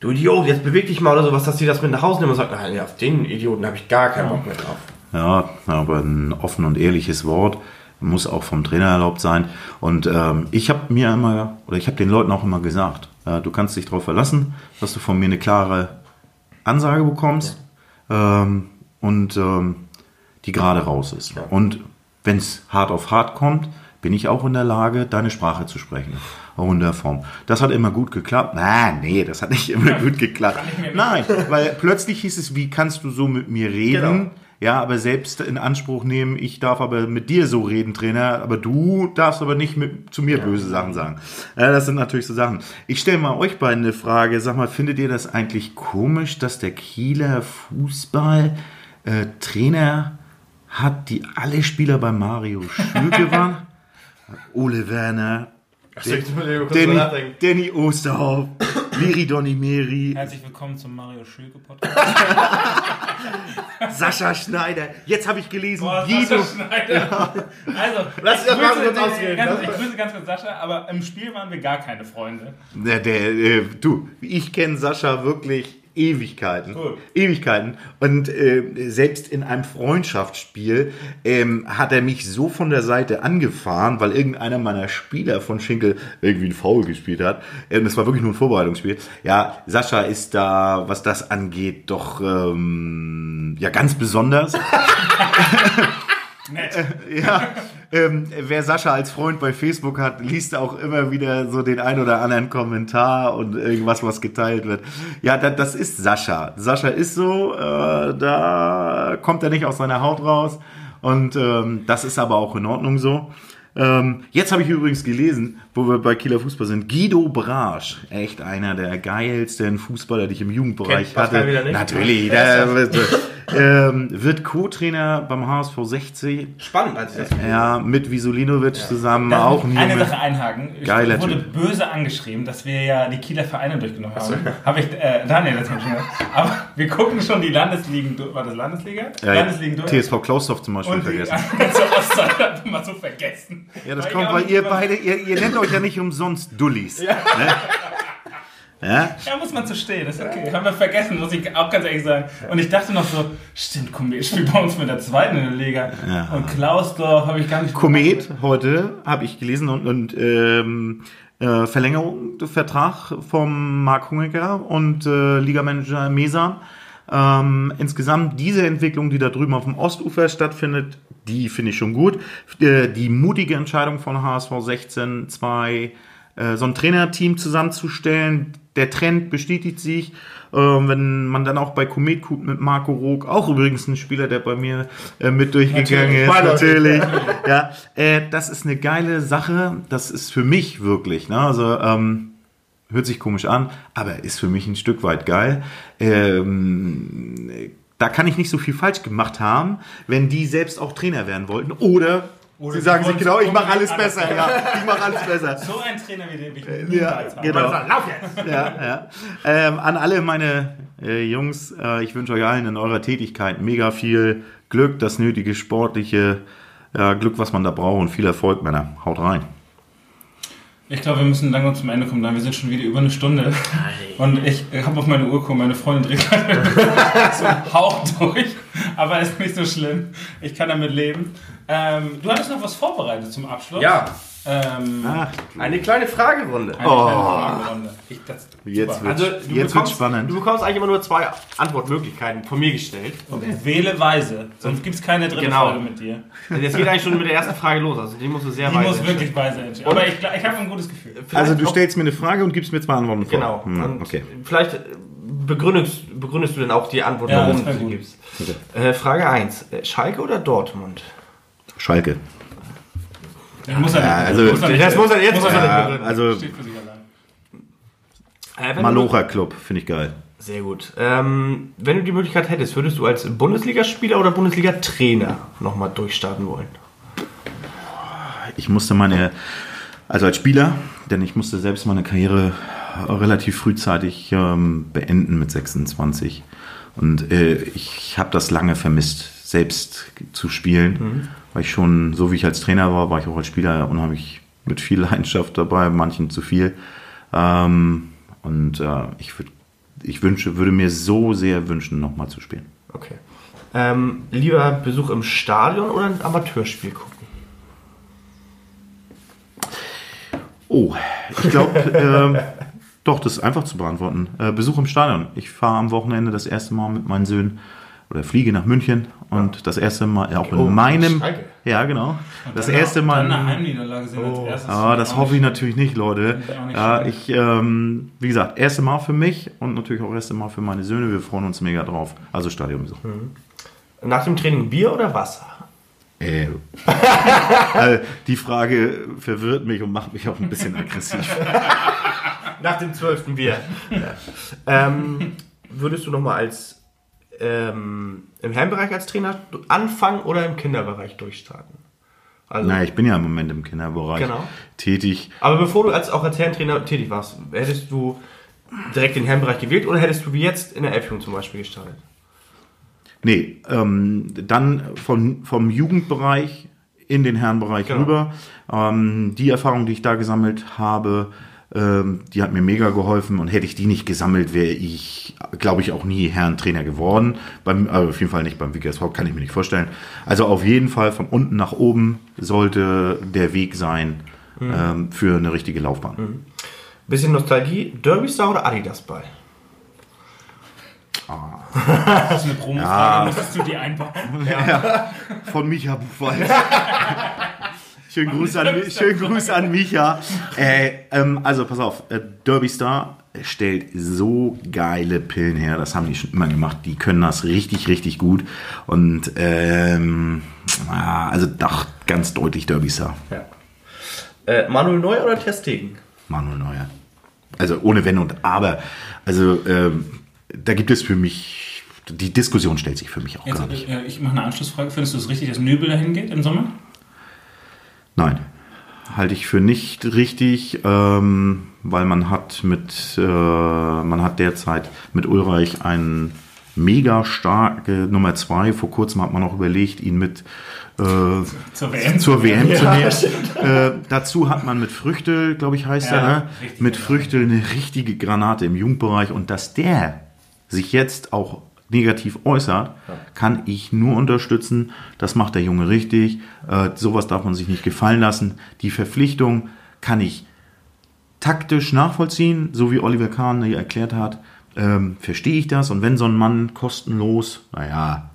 du Idiot, jetzt beweg dich mal oder sowas, dass sie das mit nach Hause nehmen und sagen, nein, auf den Idioten habe ich gar keinen Bock mehr drauf.
Ja, aber ein offen und ehrliches Wort muss auch vom Trainer erlaubt sein. Und ähm, ich habe mir immer, oder ich habe den Leuten auch immer gesagt, äh, du kannst dich darauf verlassen, dass du von mir eine klare Ansage bekommst ähm, und ähm, die gerade raus ist. Und wenn es hart auf hart kommt, bin ich auch in der Lage, deine Sprache zu sprechen. Auch in der Form. Das hat immer gut geklappt. Nein, nee, das hat nicht immer gut geklappt. Nein, weil plötzlich hieß es, wie kannst du so mit mir reden?
Genau.
Ja, aber selbst in Anspruch nehmen, ich darf aber mit dir so reden, Trainer, aber du darfst aber nicht mit, zu mir böse Sachen sagen. Ja, das sind natürlich so Sachen. Ich stelle mal euch beiden eine Frage. Sag mal, findet ihr das eigentlich komisch, dass der Kieler Fußball äh, Trainer hat, die alle Spieler bei Mario Schülke waren? Ole Werner, Danny. Danny Osterhoff, Liri Donimeri,
Herzlich willkommen zum Mario Schülke Podcast.
Sascha Schneider. Jetzt habe ich gelesen,
Boah,
Guido.
Sascha Schneider. Also,
Lass
ich grüße-
kurz ausreden,
Ganz,
ne?
ich grüße ganz kurz Sascha, aber im Spiel waren wir gar keine Freunde.
Der, der, äh, du, ich kenne Sascha wirklich Ewigkeiten.
Cool.
Ewigkeiten. Und äh, selbst in einem Freundschaftsspiel ähm, hat er mich so von der Seite angefahren, weil irgendeiner meiner Spieler von Schinkel irgendwie ein Foul gespielt hat. Ähm, das war wirklich nur ein Vorbereitungsspiel. Ja, Sascha ist da, was das angeht, doch ähm, ja ganz besonders.
Nett.
Ja, ähm, wer Sascha als Freund bei Facebook hat, liest auch immer wieder so den ein oder anderen Kommentar und irgendwas, was geteilt wird. Ja, das, das ist Sascha. Sascha ist so, äh, da kommt er nicht aus seiner Haut raus und ähm, das ist aber auch in Ordnung so. Ähm, jetzt habe ich übrigens gelesen, wo wir bei Kieler Fußball sind, Guido Brasch, echt einer der geilsten Fußballer, die ich im Jugendbereich
Kennt
hatte.
wieder nicht?
Natürlich, der, ähm, wird Co-Trainer beim HSV 60
Spannend, als ich das
ja, mit Visolinovic zusammen
Darf
auch
ich
ein
eine. Sache einhaken. Ich
Geiler
wurde
Typ.
böse angeschrieben, dass wir ja die Kieler Vereine durchgenommen haben. Habe ich, äh, Daniel, das ich schon gesagt. Aber wir gucken schon die Landesligen durch. War das Landesliga?
Ja,
Landesligen durch.
TSV Klausdorf zum Beispiel
und die
vergessen.
Ostzeit hat man so vergessen.
Ja, das
Weil
kommt,
ich
weil ihr beide, ihr, ihr nennt euch ja nicht umsonst Dullis. Ja. Ne? Ja?
Ja, muss man zu stehen, das ist okay. Haben wir vergessen, muss ich auch ganz ehrlich sagen. Und ich dachte noch so, stimmt, Komet spielt bei uns mit der zweiten in der Liga.
Ja.
Und Klausdorf habe ich gar nicht
Komet heute habe ich gelesen und, und ähm, äh, Verlängerung Vertrag vom Marc Hungecker und äh, Ligamanager Mesan. Ähm, insgesamt diese Entwicklung, die da drüben auf dem Ostufer stattfindet, die finde ich schon gut. Äh, die mutige Entscheidung von HSV 16, zwei äh, so ein Trainerteam zusammenzustellen, der Trend bestätigt sich. Äh, wenn man dann auch bei Komet guckt mit Marco Rog, auch übrigens ein Spieler, der bei mir äh, mit durchgegangen
Natürlich.
ist, natürlich. ja, äh, das ist eine geile Sache. Das ist für mich wirklich, ne? Also, ähm, hört sich komisch an, aber ist für mich ein Stück weit geil. Ähm, da kann ich nicht so viel falsch gemacht haben, wenn die selbst auch Trainer werden wollten. Oder,
Oder
sie sagen sich genau, ich mache alles besser. Ja, ich mache alles besser.
So ein Trainer wie den ich
Ja,
niemals haben.
genau.
Lauf jetzt!
ja, ja. Ähm, an alle meine äh, Jungs, äh, ich wünsche euch allen in eurer Tätigkeit mega viel Glück, das nötige sportliche äh, Glück, was man da braucht und viel Erfolg, Männer. Haut rein.
Ich glaube, wir müssen langsam zum Ende kommen, dann wir sind schon wieder über eine Stunde. Und ich habe auf meine Uhr geguckt, meine Freundin dreht gerade so einen Hauch durch. Aber ist nicht so schlimm. Ich kann damit leben. Ähm, du hattest noch was vorbereitet zum Abschluss.
Ja,
Ähm,
Ach,
eine kleine Fragerunde.
eine
Oh.
kleine Fragerunde. Ich, das,
Jetzt wird-
Also,
Jetzt wird's
bekommst,
spannend.
Du bekommst eigentlich immer nur zwei Antwortmöglichkeiten von mir gestellt.
Wähle weise, sonst gibt es keine dritte
Genau.
Folge mit dir.
Jetzt geht eigentlich schon mit der ersten Frage los. Also die musst du sehr
Die
weit
muss
entscheiden.
wirklich weise entscheiden. Aber ich, ich habe ein gutes Gefühl.
Vielleicht
also du stellst mir eine Frage und gibst mir zwei Antworten vor.
Genau.
Hm, okay.
Vielleicht begründest, begründest du dann auch die Antwort,
Ja,
warum du sie gibst. Äh, Frage 1. Schalke oder Dortmund?
Schalke.
Muss er
Ja,
nicht-
also-
muss er nicht-
Das muss er jetzt
muss
er nicht
also
Steht für sich allein.
Äh,
Malocha Club, finde ich geil.
Sehr gut. Ähm, wenn du die Möglichkeit hättest, würdest du als Bundesligaspieler oder Bundesliga-Trainer nochmal durchstarten wollen?
Ich musste meine, also als Spieler, denn ich musste selbst meine Karriere relativ frühzeitig ähm, beenden mit 26. Und äh, ich habe das lange vermisst, selbst zu spielen, weil ich schon, so wie ich als Trainer war, war ich auch als Spieler unheimlich mit viel Leidenschaft dabei, manchen zu viel. Ähm, und äh, ich, würd, ich wünsche, würde mir so sehr wünschen, nochmal zu spielen.
Okay. Ähm, lieber Besuch im Stadion oder ein Amateurspiel gucken?
Oh, ich glaube, ähm, doch, das ist einfach zu beantworten. Äh, Besuch im Stadion. Ich fahre am Wochenende das erste Mal mit meinen Söhnen oder fliege nach München und das erste Mal auch in
Oh,
meinem.
Schalke.
Ja, genau. Das
Dann
erste
Dann eine
Mal.
Heimniederlage sehen als erstes.
Ah, das
Auch
hoffe ich natürlich nicht, Leute.
ich
Ja, ich, ähm, wie gesagt, erste Mal für mich und natürlich auch erste Mal für meine Söhne. Wir freuen uns mega drauf. Also Stadionbesuch.
Nach dem Training Bier oder Wasser?
Äh, äh, die Frage verwirrt mich und macht mich auch ein bisschen aggressiv.
Nach dem zwölften Bier. ja. ähm, würdest du nochmal als ähm, im Herrenbereich als Trainer anfangen oder im Kinderbereich durchstarten? Also,
Naja, ich bin ja im Moment im Kinderbereich
Genau.
tätig.
Aber bevor du als, auch als Herrentrainer tätig warst, hättest du direkt den Herrenbereich gewählt oder hättest du wie jetzt in der Elfjugend zum Beispiel gestartet?
Nee, ähm, dann von, vom Jugendbereich in den Herrenbereich
Genau.
rüber. Ähm, die Erfahrung, die ich da gesammelt habe, ähm, die hat mir mega geholfen und hätte ich die nicht gesammelt, wäre ich, glaube ich, auch nie Herrentrainer geworden. Beim, äh, auf jeden Fall nicht beim WGSV, kann ich mir nicht vorstellen. Also auf jeden Fall von unten nach oben sollte der Weg sein ähm, für eine richtige Laufbahn.
Bisschen Nostalgie, Derby Star oder Adidas Ball?
Das ist eine Promo-Frage, müsstest du die einbauen?
Von Micha Buchwald. Schönen Gruß an, schönen Gruß an Micha. Äh, ähm, also pass auf, äh, Derby Star stellt so geile Pillen her. Das haben die schon immer gemacht. Die können das richtig, richtig gut. Und ähm, ah, also doch ganz deutlich Derby Star.
Ja. Äh, Manuel Neuer oder Ter Stegen?
Manuel Neuer. Also ohne Wenn und Aber. Also ähm, da gibt es für mich, die Diskussion stellt sich für mich auch
Jetzt,
gar nicht.
äh, ich mache eine Anschlussfrage. Findest du es richtig, dass Nübel dahin geht im Sommer?
Nein, halte ich für nicht richtig, ähm, weil man hat mit, äh, man hat derzeit mit Ulreich einen mega starke Nummer zwei. Vor kurzem hat man auch überlegt, ihn mit äh,
Zur WM.
zur WM zu nehmen. Äh, dazu hat man mit Früchtel, glaube ich, heißt
Ja,
er, ne? mit
genau.
Früchtel eine richtige Granate im Jugendbereich und dass der sich jetzt auch negativ äußert, kann ich nur unterstützen. Das macht der Junge richtig. Äh, sowas darf man sich nicht gefallen lassen. Die Verpflichtung kann ich taktisch nachvollziehen, so wie Oliver Kahn hier erklärt hat. Ähm, verstehe ich das? Und wenn so ein Mann kostenlos, naja,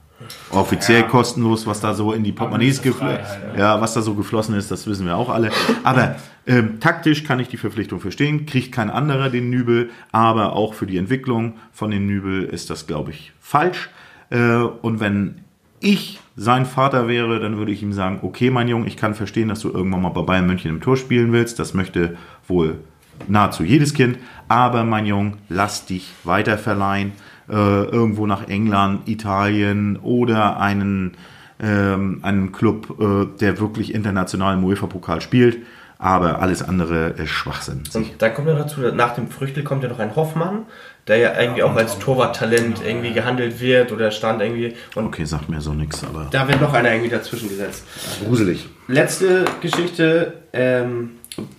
offiziell
Ja.
kostenlos, was da so in die Portemonnaies geflossen
Freiheit,
ja, was da so geflossen ist, das wissen wir auch alle. Aber ähm, taktisch kann ich die Verpflichtung verstehen, kriegt kein anderer den Nübel, aber auch für die Entwicklung von den Nübel ist das, glaube ich, falsch. Äh, und wenn ich sein Vater wäre, dann würde ich ihm sagen, okay, mein Junge, ich kann verstehen, dass du irgendwann mal bei Bayern München im Tor spielen willst. Das möchte wohl nahezu jedes Kind. Aber mein Junge, lass dich weiterverleihen. Äh, irgendwo nach England, Italien oder einen, ähm, einen Club, äh, der wirklich international im UEFA-Pokal spielt. Aber alles andere ist Schwachsinn.
Und dann kommt ja dazu, nach dem Früchtel kommt ja noch ein Hoffmann, der ja irgendwie auch als Torwarttalent irgendwie gehandelt wird oder stand irgendwie. Und
Okay, sagt mir so nichts, aber
da wird noch einer irgendwie dazwischen gesetzt.
gruselig.
Letzte Geschichte. Ähm,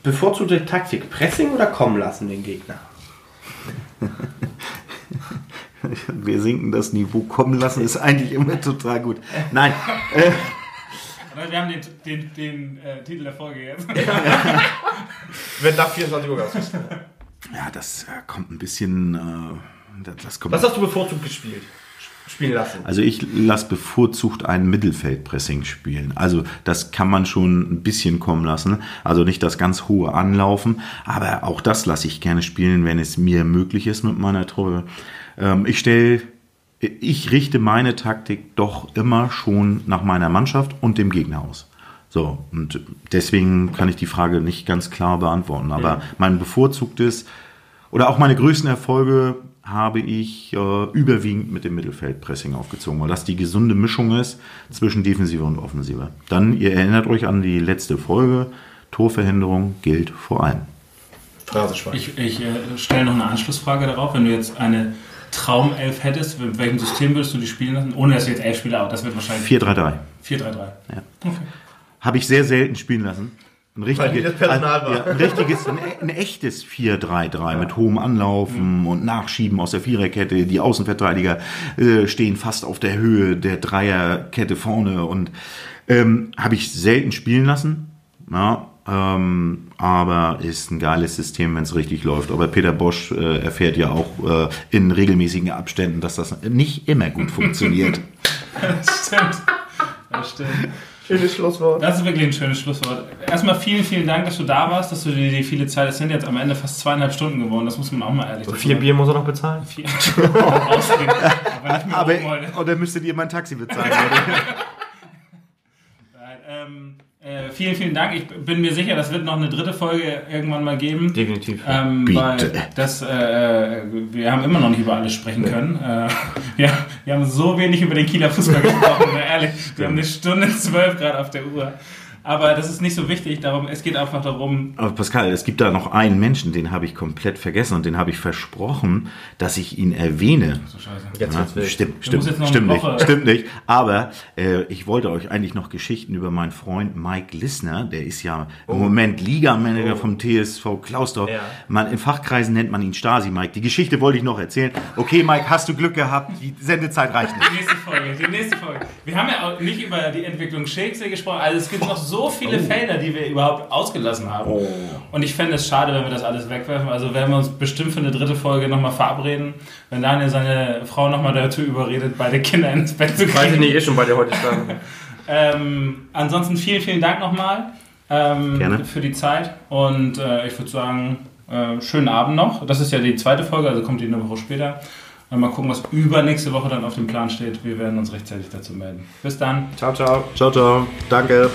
bevorzugte Taktik, Pressing oder kommen lassen den Gegner?
Wir sinken das Niveau kommen lassen, ist eigentlich immer total gut. Nein, äh,
Wir haben den, den, den äh, Titel der Folge jetzt.
Wird nach 24 Uhr ausgespielt.
ja, das äh, kommt ein bisschen. Äh, das, das kommt
Was hast du bevorzugt gespielt? Spielen lassen.
Also ich lasse bevorzugt ein Mittelfeldpressing spielen. Also das kann man schon ein bisschen kommen lassen. Also nicht das ganz hohe Anlaufen, aber auch das lasse ich gerne spielen, wenn es mir möglich ist mit meiner Truppe. Ähm, ich stelle, ich richte meine Taktik doch immer schon nach meiner Mannschaft und dem Gegner aus. So, und deswegen kann ich die Frage nicht ganz klar beantworten. Aber mein bevorzugtes oder auch meine größten Erfolge habe ich äh, überwiegend mit dem Mittelfeldpressing aufgezogen, weil das die gesunde Mischung ist zwischen Defensive und Offensive. Dann, ihr erinnert euch an die letzte Folge, Torverhinderung gilt vor allem.
Ich, ich äh, stelle noch eine Anschlussfrage darauf. Wenn du jetzt eine Traumelf hättest, mit welchem System würdest du die spielen lassen? Ohne dass du jetzt elf Spieler out. Das wird wahrscheinlich
4-3-3.
4-3-3.
Ja. Habe ich sehr selten spielen lassen. Ein
Weil
richtiges,
nicht das Personal war.
Ja, ein, richtiges, ein, ein echtes 4-3-3 mit hohem Anlaufen und Nachschieben aus der Viererkette. Die Außenverteidiger äh, stehen fast auf der Höhe der Dreierkette vorne und ähm, habe ich selten spielen lassen. Ja, ähm, aber ist ein geiles System, wenn es richtig läuft. Aber Peter Bosch äh, erfährt ja auch äh, in regelmäßigen Abständen, dass das nicht immer gut funktioniert.
Das stimmt. Das stimmt.
Schönes Schlusswort.
Das ist wirklich ein schönes Schlusswort. Erstmal vielen, vielen Dank, dass du da warst, dass du dir die viele Zeit, es sind jetzt am Ende fast zweieinhalb Stunden geworden, das muss man auch mal ehrlich
Vier Bier muss er noch bezahlen.
Vier. Aber
Aber, oder müsstet ihr mein Taxi bezahlen? oder?
Nein, ähm, äh, vielen, vielen Dank. Ich bin mir sicher, das wird noch eine dritte Folge irgendwann mal geben.
Definitiv.
Ähm,
Bitte.
weil das, äh, wir haben immer noch nicht über alles sprechen können. Äh, ja, wir haben so wenig über den Kieler Fußball gesprochen, ne, ehrlich. Wir haben eine Stunde zwölf gerade auf der Uhr. Aber das ist nicht so wichtig. Darum, es geht einfach darum,
Aber Pascal, es gibt da noch einen Menschen, den habe ich komplett vergessen und den habe ich versprochen, dass ich ihn erwähne.
so scheiße.
Jetzt
Ja,
wird's
stimmt, stimmt, stimmt
eine
nicht, stimmt nicht. Aber äh, ich wollte euch eigentlich noch Geschichten über meinen Freund Mike Lissner, der ist ja im Moment Ligamanager vom TSV Klausdorf.
Ja.
Man, in Fachkreisen nennt man ihn Stasi Mike. Die Geschichte wollte ich noch erzählen. Okay, Mike, hast du Glück gehabt? Die Sendezeit reicht nicht.
Die nächste Folge, die nächste Folge. Wir haben ja auch nicht über die Entwicklung Shakespeare gesprochen. Also es gibt noch so viele Felder, die wir überhaupt ausgelassen haben. Und ich fände es schade, wenn wir das alles wegwerfen. Also werden wir uns bestimmt für eine dritte Folge nochmal verabreden, wenn Daniel seine Frau nochmal dazu überredet, beide Kinder ins Bett zu
Weiß ich
kriegen.
nicht, eh schon bei dir heute stand.
Ähm, ansonsten vielen, vielen Dank nochmal ähm, für die Zeit. Und äh, ich würde sagen, äh, schönen Abend noch. Das ist ja die zweite Folge, also kommt die eine Woche später. Und mal gucken, was übernächste Woche dann auf dem Plan steht. Wir werden uns rechtzeitig dazu melden. Bis dann.
Ciao, ciao.
Ciao, ciao. Danke.